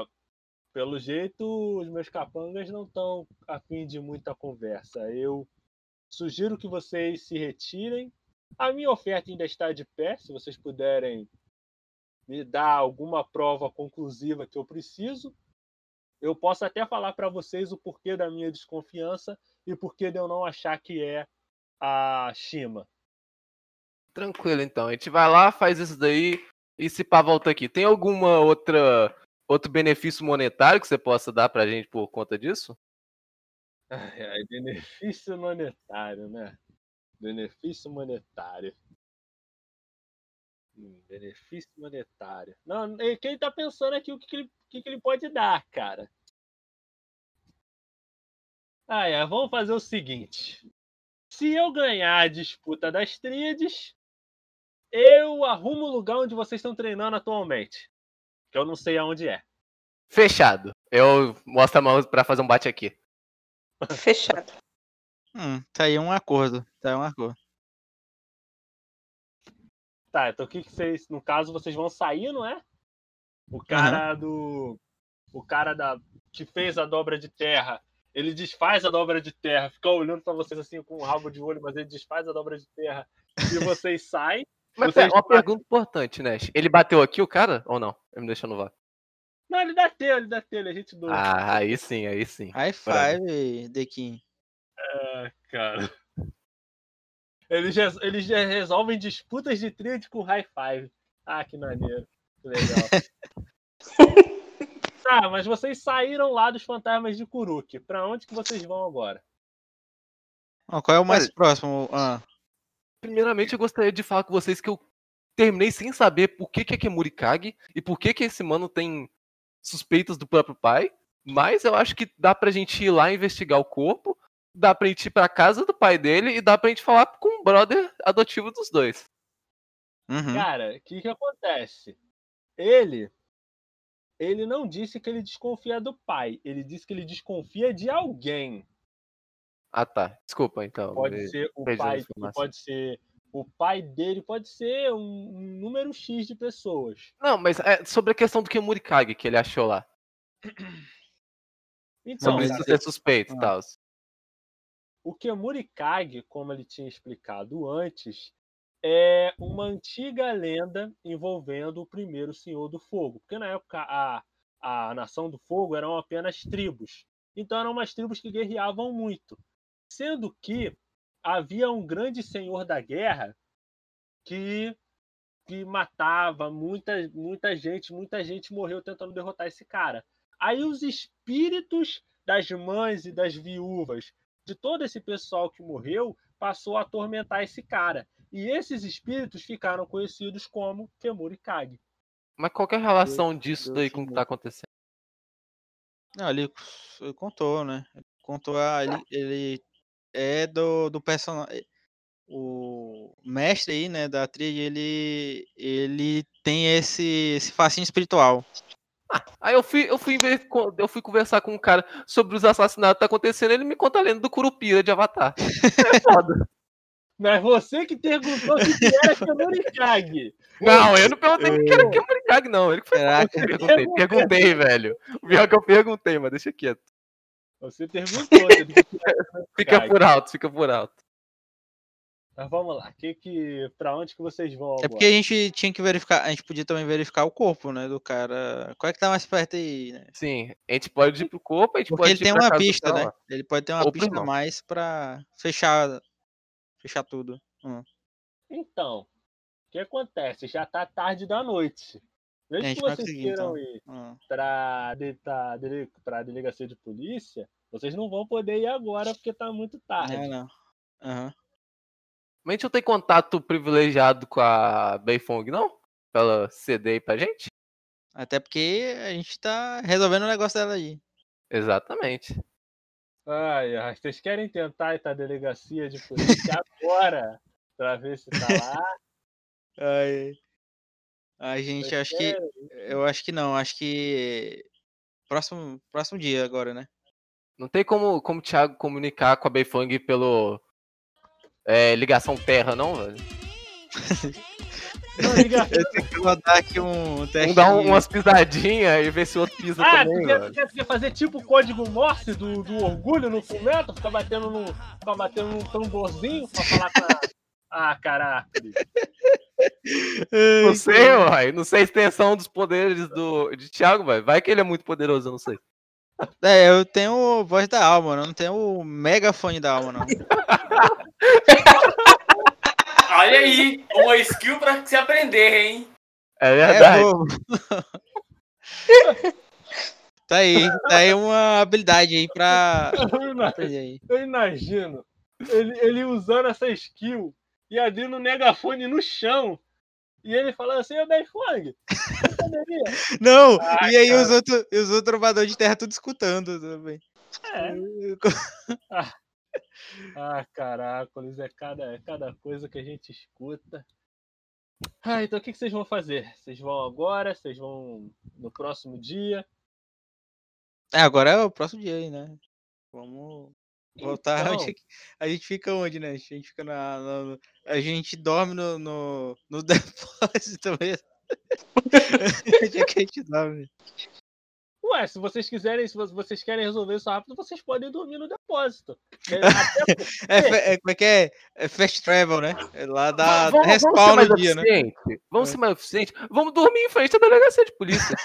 Pelo jeito, os meus capangas não estão afim de muita conversa. Eu sugiro que vocês se retirem. A minha oferta ainda está de pé, se vocês puderem me dar alguma prova conclusiva que eu preciso. Eu posso até falar para vocês o porquê da minha desconfiança e porquê de eu não achar que é a Shima. Tranquilo, então. A gente vai lá, faz isso daí e se pá, volta aqui. Tem alguma outra outro benefício monetário que você possa dar pra gente por conta disso? Ai, ai, benefício monetário, né? Benefício monetário. Hum, benefício monetário. Não, é que ele tá pensando aqui o que, que, ele, que, que ele pode dar, cara. Ah, é, vamos fazer o seguinte. Se eu ganhar a disputa das tríades, eu arrumo o lugar onde vocês estão treinando atualmente. Que eu não sei aonde é. Fechado. Eu mostro a mão pra fazer um bate aqui. Fechado. Hum, tá aí um acordo. Tá aí um acordo. Tá, então o que, que vocês. No caso, vocês vão sair, não é? O cara do. O cara da. que fez a dobra de terra. Ele desfaz a dobra de terra, fica olhando pra vocês assim com um rabo de olho, mas ele desfaz a dobra de terra. E vocês saem. Mas pera, uma batem- pergunta importante, Nash. Ele bateu aqui o cara ou não? Ele me deixou no vácuo. Não, ele dá teu, ele dá teu, ele é gente doida. Ah, aí sim, aí sim. High five, Dequim. Ah, cara. Eles, eles já resolvem disputas de tríade com high five. Ah, que maneiro. Que legal. tá, mas vocês saíram lá dos fantasmas de Kuruk. Pra onde que vocês vão agora? Ó, qual é o mais Olha- próximo? Ah, Primeiramente, eu gostaria de falar com vocês que eu terminei sem saber por que, que é Kemurikage e por que, que esse mano tem suspeitas do próprio pai. Mas eu acho que dá pra gente ir lá investigar o corpo, dá pra gente ir pra casa do pai dele e dá pra gente falar com o brother adotivo dos dois. uhum. Cara, o que que acontece? Ele ele não disse que ele desconfia do pai, ele disse que ele desconfia de alguém. Ah tá, desculpa então. Pode ser o pai, pode ser o pai dele, pode ser um, número X de pessoas. Não, mas é sobre a questão do Kemurikage que ele achou lá. Então, Sobre isso ser suspeito Ah. tal. o Kemurikage, como ele tinha explicado antes, é uma antiga lenda envolvendo o primeiro Senhor do Fogo. Porque na época a, a Nação do Fogo eram apenas tribos. Então eram umas tribos que guerreavam muito. Sendo que havia um grande senhor da guerra que, que matava muita, muita gente, muita gente morreu tentando derrotar esse cara. Aí os espíritos das mães e das viúvas de todo esse pessoal que morreu passou a atormentar esse cara. E esses espíritos ficaram conhecidos como Kemurikage. Mas qual que é a relação disso Deus daí com o que Senhor. tá acontecendo? Não, ele, ele contou, né? Ele contou, ah, ele, ele é do, do personagem. O mestre aí, né, da trilha, ele, ele tem esse, esse facinho espiritual. Aí eu fui, eu fui, ver- eu fui conversar com um cara sobre os assassinatos que tá acontecendo, ele me conta a lenda do Curupira de Avatar. É foda. Mas você que perguntou o que que era Kemurikage. Não, eu não perguntei o que era Kemurikage, não. Ele que foi Caraca. eu perguntei, perguntei, velho. O pior é que eu perguntei, mas deixa quieto. Você perguntou. Você disse que era Fica por alto, fica por alto. Mas vamos lá. Que que, pra onde que vocês vão agora? É porque a gente tinha que verificar, a gente podia também verificar o corpo, né, do cara. Qual é que tá mais perto aí, né? Sim, a gente pode ir pro corpo, a gente Porque pode ele ir tem pra uma pista, né? Ele pode ter uma Ou pista a mais pra fechar, fechar tudo. Hum. Então, o que acontece? Já tá tarde da noite. Mesmo gente que vocês queiram então. ir Hum. pra, de, pra, dele- pra delegacia de polícia, vocês não vão poder ir agora porque tá muito tarde. Não, não. Aham. Mas a gente não tem contato privilegiado com a Beifong, não? Pra ela ceder aí pra gente? Até porque a gente tá resolvendo o negócio dela aí. Exatamente. Ai, ai, vocês querem tentar ir pra delegacia de polícia agora pra ver se tá lá? Ai. A gente acho que. querem? Eu acho que não, acho que. Próximo, próximo dia agora, né? Não tem como, como o Thiago comunicar com a Beifong pelo é, ligação terra, não, velho? Não. Eu tenho que rodar aqui um teste. Vamos dar um- umas pisadinhas e ver se o outro pisa Ah, também, quer, velho. tu quer, fazer tipo o código Morse do, do orgulho no fumeto? Ficar batendo no. Ficar batendo num tamborzinho pra falar com a. Ah, caraca. Não sei, uai. Não sei a extensão dos poderes do, de Thiago, velho. Vai que ele é muito poderoso, eu não sei. É, eu tenho voz da alma, eu não tenho o megafone da alma, não. Olha aí, uma skill pra se aprender, hein? É É, verdade. vou- tá aí, tá aí uma habilidade aí pra Eu ima- aprender aí. eu imagino ele, ele usando essa skill e ali no megafone no chão. E ele falando assim, ô Ben Fong? Não, Ai, e aí cara. os outros os outros trovadores de terra tudo escutando também. É. Ah, caracoles, é cada, é cada coisa que a gente escuta. Ah, então o que, que vocês vão fazer? Vocês vão agora? Vocês vão no próximo dia? É, agora é o próximo dia aí, né? Vamos voltar. Então. Onde é que- a gente fica onde, né? A gente fica na. na- a gente dorme no, no, no depósito mesmo. Onde é que a gente dorme? Ué, se vocês quiserem, se vo- vocês querem resolver isso rápido, vocês podem dormir no depósito. É, É, é, como é que é? É fast travel, né? É lá da vamos, vamos ser respawn mais no dia, né? eficiente. Vamos É. ser mais eficiente. Vamos dormir em frente à delegacia de polícia.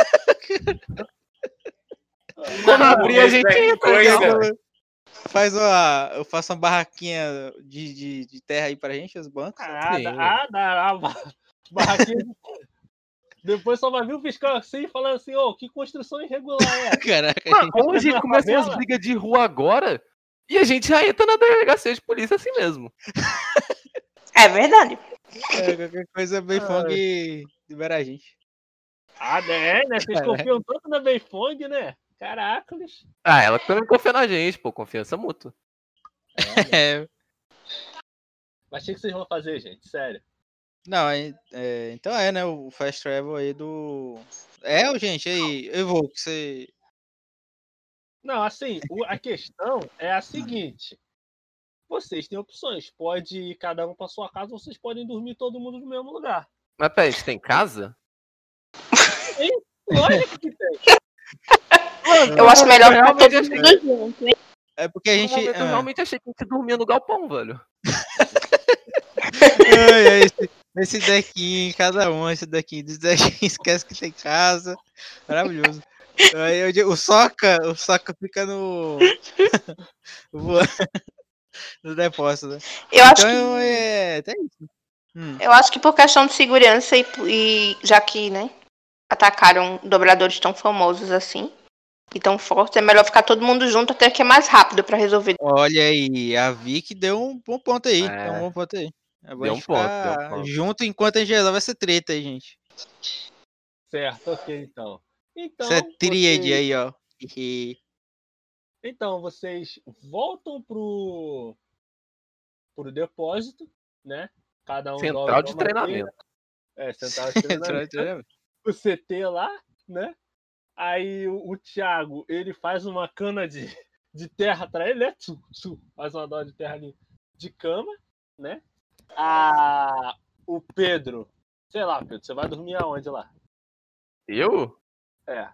Quando abrir, a gente é entra. Faz uma. Eu faço uma barraquinha de, de, de terra aí pra gente, os bancos. Ah, dá, ah, dá, ah, ba- barraquinha. Depois só vai vir o fiscal assim falando assim, ô, que construção irregular é essa? Caraca, Mano, a gente começa umas favela? brigas de rua agora e a gente já entra na delegacia de polícia assim mesmo. É verdade. é, qualquer coisa bem Ai. fong libera a gente. Ah, né, né? Vocês confiam tanto na Beifong, né? Caracoles. Ah, ela também confia na gente, pô, confiança mútua. É, Mas o que vocês vão fazer, gente? Sério. Não, é, é, então é, né? O fast travel aí do. É, gente, aí, eu vou, que você. Não, assim, o- a questão é a seguinte. Vocês têm opções. Pode ir cada um pra sua casa, vocês podem dormir todo mundo no mesmo lugar. Mas peraí, gente tem casa? Lógico que tem. Eu acho melhor ficar realmente todo mundo junto. hein? É porque a gente. momento, eu ah, realmente achei que a gente dormia no galpão, velho. esse, esse dequinho, cada um, esse dequinho, esse dequinho, esquece que tem casa. Maravilhoso. Aí, eu digo, o soca, o soca fica no. no depósito, né? Eu acho Então que é. É isso. Hum. Eu acho que por questão de segurança e, e já que, né, atacaram dobradores tão famosos assim e tão fortes, é melhor ficar todo mundo junto até que é mais rápido pra resolver. Olha aí, a Vic deu um bom ponto aí. É. Deu um bom ponto aí. É Deu um ponto, deu um ponto. Junto enquanto a gente resolve essa treta aí, gente. Certo, ok, então. Então, Essa tríade vocês- aí, ó. Então, vocês voltam pro, pro depósito, né? Cada um Central de treinamento. É, central de treinamento. o CT lá, né? Aí o, o Thiago, ele faz uma cana de, de terra pra ele, né? Tsu, tsu, faz uma dó de terra ali de cama, né? A, o Pedro, sei lá, Pedro, você vai dormir aonde lá? Eu? É.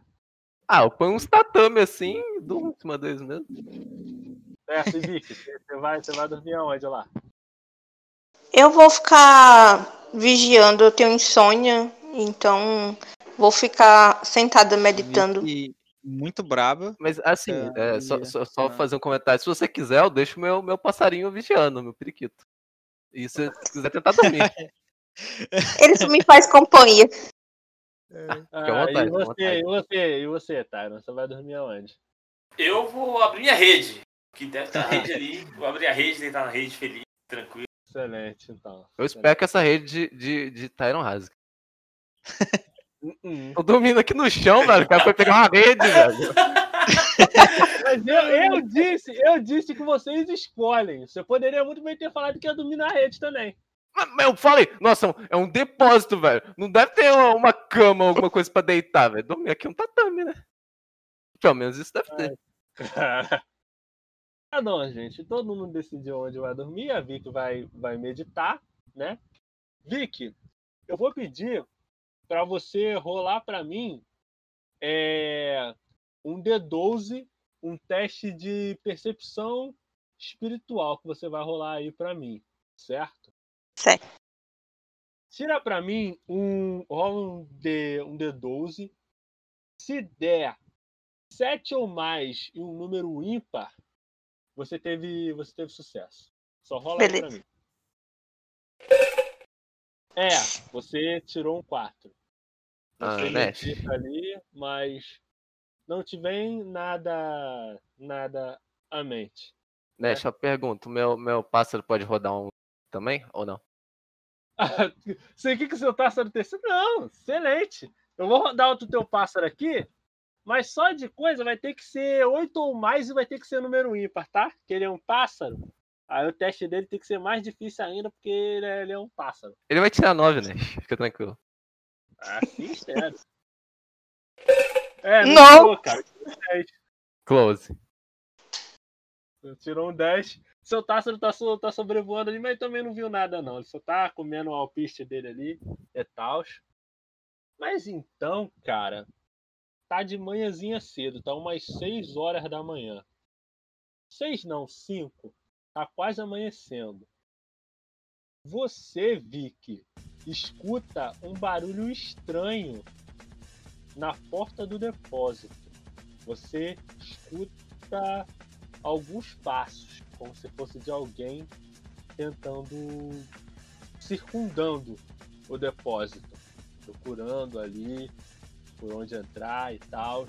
Ah, eu ponho uns tatame assim e durmo em cima deles mesmo. É, Vicky, você você vai, você vai dormir aonde lá? Eu vou ficar vigiando, eu tenho insônia, então vou ficar sentada meditando. Vic muito braba. Mas assim, É, é, só, ia- só, só ah. fazer um comentário. Se você quiser, eu deixo meu, meu passarinho vigiando, meu periquito. E se você quiser tentar dormir. Ele me faz companhia. Ah, vontade, e você, e você, e você, Tyron? Você vai dormir aonde? Eu vou abrir minha rede. Que deve estar a rede ali. Vou abrir a rede, deitar na rede feliz, tranquilo. Excelente, então. Eu espero que essa rede de, de, de Tyron rasgue. Hum. Tô dormindo aqui no chão, velho. O cara foi pegar uma rede, velho. Mas eu, eu disse, eu disse que vocês escolhem. Você poderia muito bem ter falado que ia dormir na rede também. Mas mas eu falei, nossa, é um depósito, velho. Não deve ter uma, uma cama, alguma coisa pra deitar, velho. Dormir aqui é um tatame, né? Pelo menos isso deve ter. Tá bom, gente. Todo mundo decidiu onde vai dormir. A Vicky vai, vai meditar, né? Vicky, eu vou pedir para você rolar para mim é, um D12, um teste de percepção espiritual que você vai rolar aí para mim, certo? Certo. Tira para mim um rola um D, um D12. Se der 7 ou mais e um número ímpar, você teve, você teve sucesso. Só rola aí pra Beleza. mim. É, você tirou um 4. Ah, né? ali, mas não te vem nada, nada à mente. Né, deixa eu perguntar, o meu, meu pássaro pode rodar um também ou não? Quer que o seu pássaro terceiro? Não, excelente. Eu vou rodar outro teu pássaro aqui, mas só de coisa vai ter que ser oito ou mais e vai ter que ser número ímpar, tá? Que ele é um pássaro. Aí o teste dele tem que ser mais difícil ainda, porque ele é, ele é um pássaro. Ele vai tirar 9, né? Fica tranquilo. Ah, sim, sério. É, Não. tirou, cara. Tirou um 10. Close. Tirou um 10. Seu pássaro tá, so- tá sobrevoando ali, mas também não viu nada, não. Ele só tá comendo o alpiste dele ali, é tal. Mas então, cara, tá de manhãzinha cedo, tá umas 6 horas da manhã. 6 não, 5. Tá quase amanhecendo. Você, Vicky, escuta um barulho estranho na porta do depósito. Você escuta alguns passos, como se fosse de alguém tentando circundando o depósito, procurando ali por onde entrar e tal.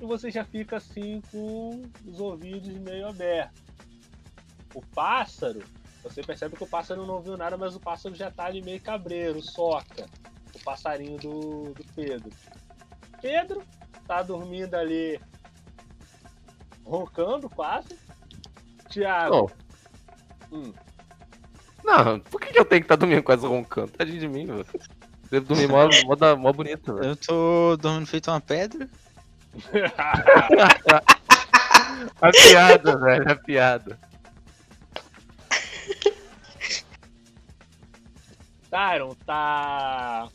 E você já fica assim com os ouvidos meio abertos. O pássaro, você percebe que o pássaro não viu nada, mas o pássaro já tá ali meio cabreiro, soca. O passarinho do, do Pedro. Pedro tá dormindo ali roncando quase. Tiago, hum, não, por que, que eu tenho que estar dormindo quase roncando? Tadinho de mim, velho. Devo dormir mó, mó, da- mó bonito, velho. Eu tô dormindo feito uma pedra. A piada, velho, a piada. Tá,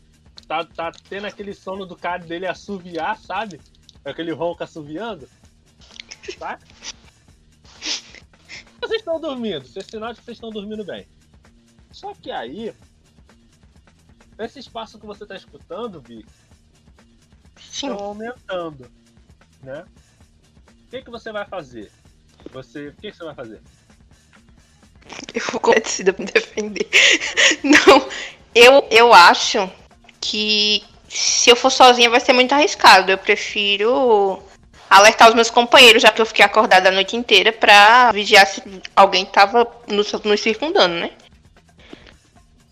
tá. Tá tendo aquele sono do cara dele assoviar, sabe? Aquele ronco assoviando. Tá? Vocês estão dormindo, isso é sinal de que vocês estão dormindo bem. Só que aí. Esse espaço que você tá escutando, Vi, estão aumentando, né? O que, que você vai fazer? Você, o que, que você vai fazer? Eu vou com decida me defender. Não, eu, eu acho que se eu for sozinha vai ser muito arriscado. Eu prefiro alertar os meus companheiros, já que eu fiquei acordada a noite inteira, pra vigiar se alguém tava nos, nos circundando, né?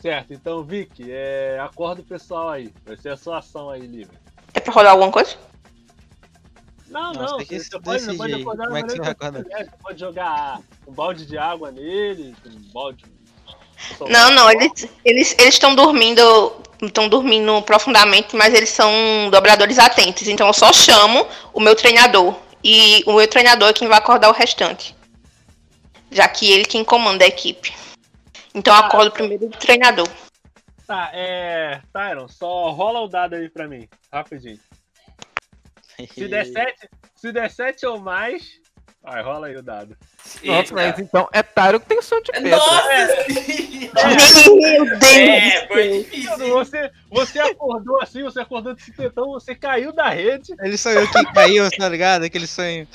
Certo, então, Vicky, é, acorda o pessoal aí. Vai ser a sua ação aí, livre. É pra rodar alguma coisa? Não, Não, não, você que você, se pode, pode acordar Como é que você vai acordar? Você pode jogar um balde de água nele, um balde. Não, não, eles eles estão dormindo, estão dormindo profundamente, mas eles são dobradores atentos. Então eu só chamo o meu treinador e o meu treinador é quem vai acordar o restante, já que ele quem comanda a equipe. Então eu Ah. acordo primeiro o treinador. Tá, é. Tyron, só rola o dado aí pra mim, rapidinho. Se der 7, se der sete ou mais. Vai, rola aí o dado. Nossa, mas então é Tyro que tem som de pedra. Nossa! Meu Deus! É, foi difícil. Você, você acordou assim, você acordou de cipetão, você caiu da rede, Ele sonhou que caiu, tá ligado? Aquele sonho.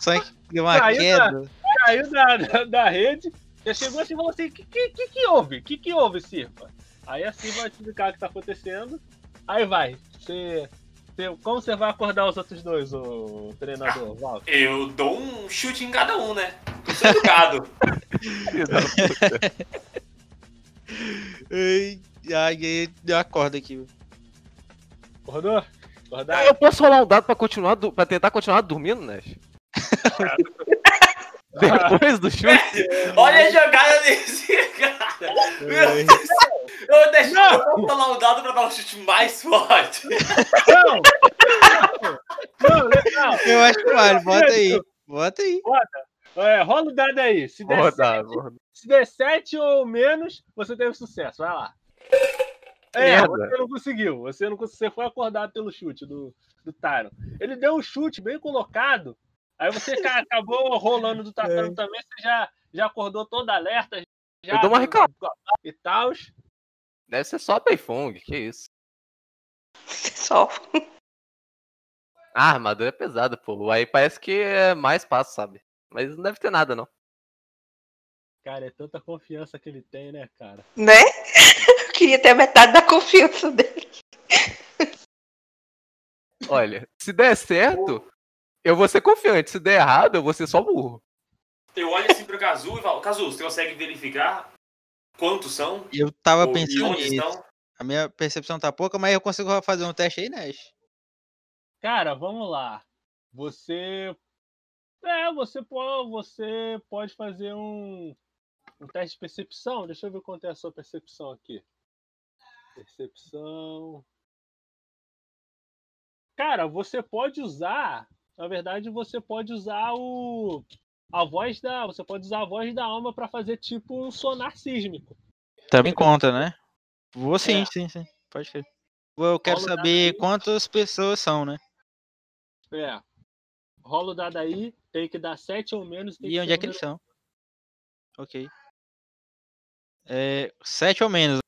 Sonho que deu uma Caiu queda. caiu da, da, da rede, já chegou assim e falou assim: o que, que, que, que houve? O que, que houve, Sirpa? Aí a Sirpa vai explicar o que tá acontecendo. Aí vai. Você. Como você vai acordar os outros dois, o treinador? Val? Eu dou um chute em cada um, né? Eu sou educado. Ai, ai, deu uma corda aqui. Acordou? Acordar? Eu posso rolar um dado pra, continuar, pra tentar continuar dormindo, Nash? Depois do chute? Olha a jogada desse cara. Meu Deus. Eu, deixo, eu vou falar um dado pra dar um chute mais forte. Não! Não, não, legal. Eu acho que vale, bota aí. Bota aí. É, rola o dado aí. Se der, Vou sete, vou se der 7 ou menos, você teve sucesso. Vai lá. É, Merda. você não conseguiu. Você não conseguiu. Você foi acordado pelo chute do, do Tyron. Ele deu um chute bem colocado. Aí você ca- acabou rolando do tatame também. Você já, já acordou toda alerta. Já Eu dou uma reclamada. E tal. Deve ser só Beifong, que isso. Só. Ah, a armadura é pesada, pô. Aí parece que é mais passo, sabe? Mas não deve ter nada, não. Cara, é tanta confiança que ele tem, né, cara? Né? Eu queria ter metade da confiança dele. Olha, se der certo, eu vou ser confiante. Se der errado, eu vou ser só burro. Eu olho assim pro Kazu e falo, Kazu, você consegue verificar quantos são? Eu tava Ou- pensando nisso. estão? A minha percepção tá pouca, mas eu consigo fazer um teste aí, Nash. Cara, vamos lá. Você. É, você pode, você pode fazer um, um teste de percepção. Deixa eu ver quanto é a sua percepção aqui. Percepção. Cara, você pode usar. Na verdade, você pode usar o. A voz da. Você pode usar a voz da alma pra fazer tipo um sonar sísmico. Também conta, né? Vou sim, É. sim, sim. Pode crer. Eu quero Rola o dado saber quantas pessoas são, né? É. Rola o dado aí, tem que dar 7 ou menos. E onde ser é que eles são? Ok. É, sete ou menos.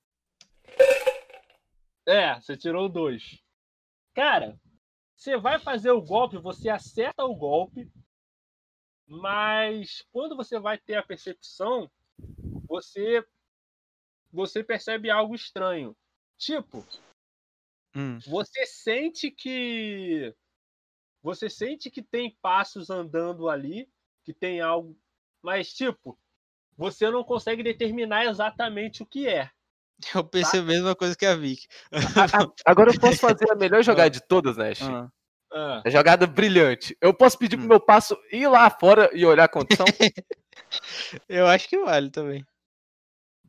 É, você tirou dois. Cara, você vai fazer o golpe, você acerta o golpe, mas quando você vai ter a percepção, você você percebe algo estranho. Tipo, Hum, você sente que você sente que tem passos andando ali, que tem algo, mas tipo, você não consegue determinar exatamente o que é. eu pensei a mesma coisa que a Vic. A- a- agora eu posso fazer a melhor jogada de todas, Nash. Ah, Ah, A jogada brilhante. Eu posso pedir pro Hum. meu passo ir lá fora e olhar a condição? eu acho que vale também.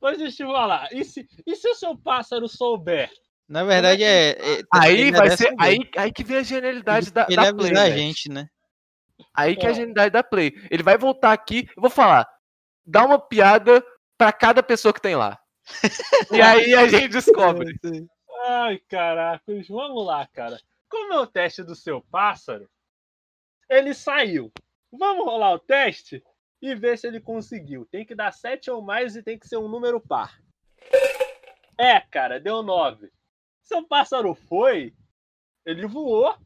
Mas deixa eu falar, e se, e se o seu pássaro souber? Na verdade, é. é- aí ele vai ser. Aí, aí que vem a genialidade da, ele da Play. a Nash. gente, né? Aí que é a genialidade da Play. Ele vai voltar aqui, eu vou falar, dá uma piada pra cada pessoa que tem lá. E aí a gente descobre. Ai, caracas, vamos lá, cara. Como é o teste do seu pássaro? Ele saiu. Vamos rolar o teste e ver se ele conseguiu. Tem que dar 7 ou mais e tem que ser um número par. É, cara, deu 9. Seu pássaro foi, ele voou,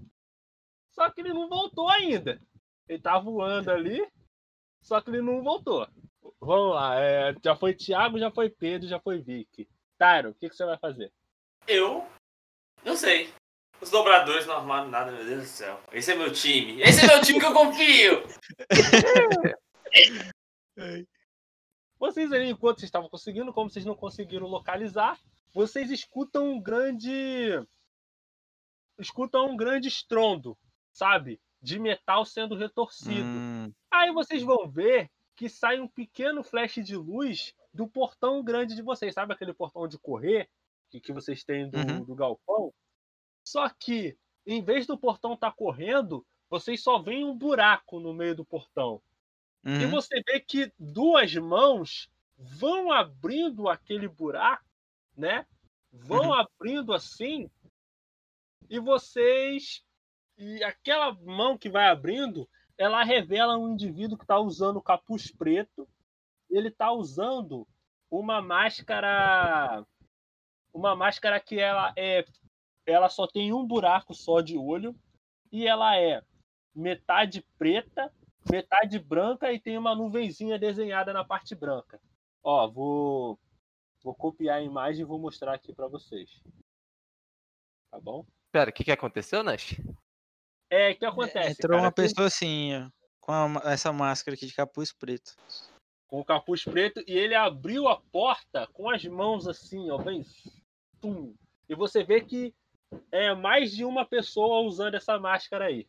só que ele não voltou ainda. Ele tá voando ali, só que ele não voltou. Vamos lá, é, já foi Thiago, já foi Pedro, já foi Vicky. Tyro, o que, que você vai fazer? Eu não sei. Os dobradores não arrumaram nada, meu Deus do céu. Esse é meu time. Esse é meu time que eu confio. Vocês ali, enquanto vocês estavam conseguindo, como vocês não conseguiram localizar, vocês escutam um grande. escutam um grande estrondo, sabe? De metal sendo retorcido. Hum, Aí vocês vão ver que sai um pequeno flash de luz do portão grande de vocês. Sabe aquele portão de correr que, que vocês têm do, Uhum. do galpão? Só que, em vez do portão estar correndo, vocês só veem um buraco no meio do portão. E uhum. você vê que duas mãos vão abrindo aquele buraco, né? Vão Uhum. abrindo assim, e vocês. E aquela mão que vai abrindo, ela revela um indivíduo que está usando capuz preto. Ele está usando uma máscara. Uma máscara que ela é. Ela só tem um buraco só de olho. E ela é metade preta metade branca e tem uma nuvenzinha desenhada na parte branca. Ó, vou vou copiar a imagem e vou mostrar aqui para vocês. Tá bom? Pera, o que, que aconteceu, Nash? É, o que acontece? Entrou cara? uma pessoa assim, ó, com a essa máscara aqui de capuz preto. com o capuz preto e ele abriu a porta com as mãos assim, ó, bem. tum. E você vê que é mais de uma pessoa usando essa máscara aí.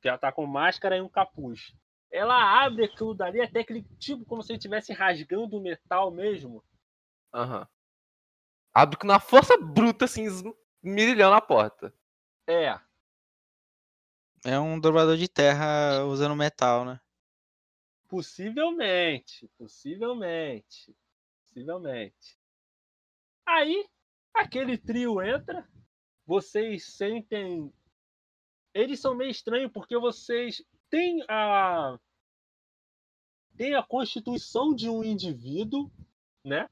Que ela tá com máscara e um capuz. Ela abre aquilo dali até aquele tipo como se ele estivesse rasgando o metal mesmo. Aham. Abre com na força bruta, assim, mirilhando a porta. É, É um dobrador de terra usando metal, né? Possivelmente, possivelmente, possivelmente. Aí, aquele trio entra, vocês sentem. Eles são meio estranhos porque vocês têm a. têm a constituição de um indivíduo, né?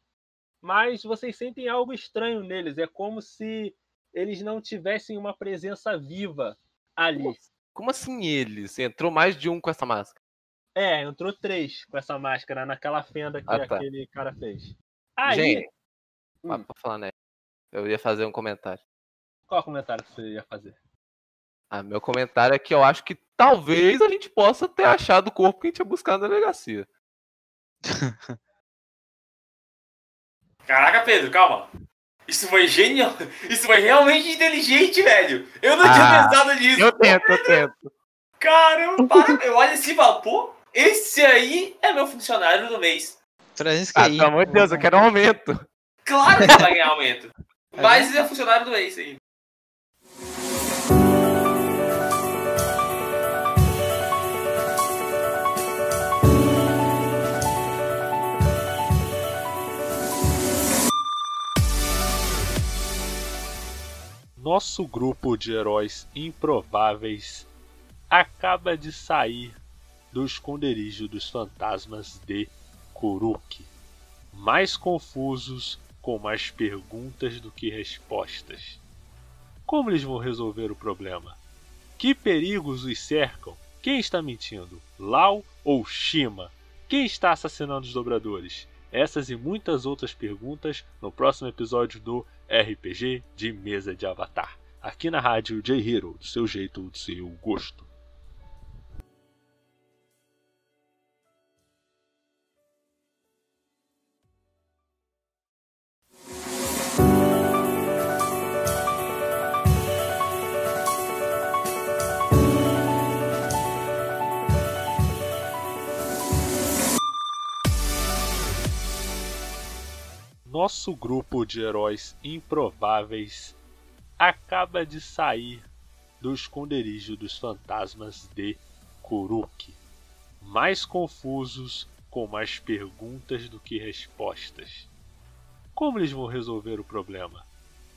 Mas vocês sentem algo estranho neles. É como se eles não tivessem uma presença viva ali. Como assim eles? Entrou mais de um com essa máscara. É, entrou três com essa máscara naquela fenda que Ah, tá. aquele cara fez. Aí, Gente, Hum. pra pra falar, né? Eu ia fazer um comentário. qual comentário que você ia fazer? Ah, meu comentário é que eu acho que talvez a gente possa ter achado o corpo que a gente ia buscar na delegacia. Caraca, Pedro, calma. Isso foi genial. Isso foi realmente inteligente, velho. Eu não tinha Ah, pensado nisso. Eu tento, eu tento. Caramba, para, eu olho assim e falo, pô, esse aí é meu funcionário do mês. 300 Ah, pelo amor de Deus, eu quero um aumento. Claro que vai ganhar aumento. Mas ele é funcionário do mês aí. Nosso grupo de heróis improváveis acaba de sair do esconderijo dos fantasmas de Kuruki. Mais confusos, com mais perguntas do que respostas. Como eles vão resolver o problema? Que perigos os cercam? Quem está mentindo? Lau ou Shima? Quem está assassinando os dobradores? Essas e muitas outras perguntas no próximo episódio do RPG de Mesa de Avatar. Aqui na rádio J-Hero, do seu jeito, do seu gosto. Nosso grupo de heróis improváveis acaba de sair do esconderijo dos fantasmas de Kuruki. Mais confusos, com mais perguntas do que respostas. Como eles vão resolver o problema?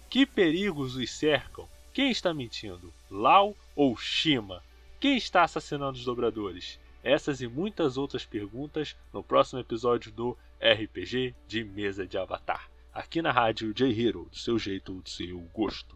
Que perigos os cercam? Quem está mentindo? Lau ou Shima? Quem está assassinando os dobradores? Essas e muitas outras perguntas no próximo episódio do RPG de Mesa de Avatar. Aqui na rádio J-Hero, do seu jeito, do seu gosto.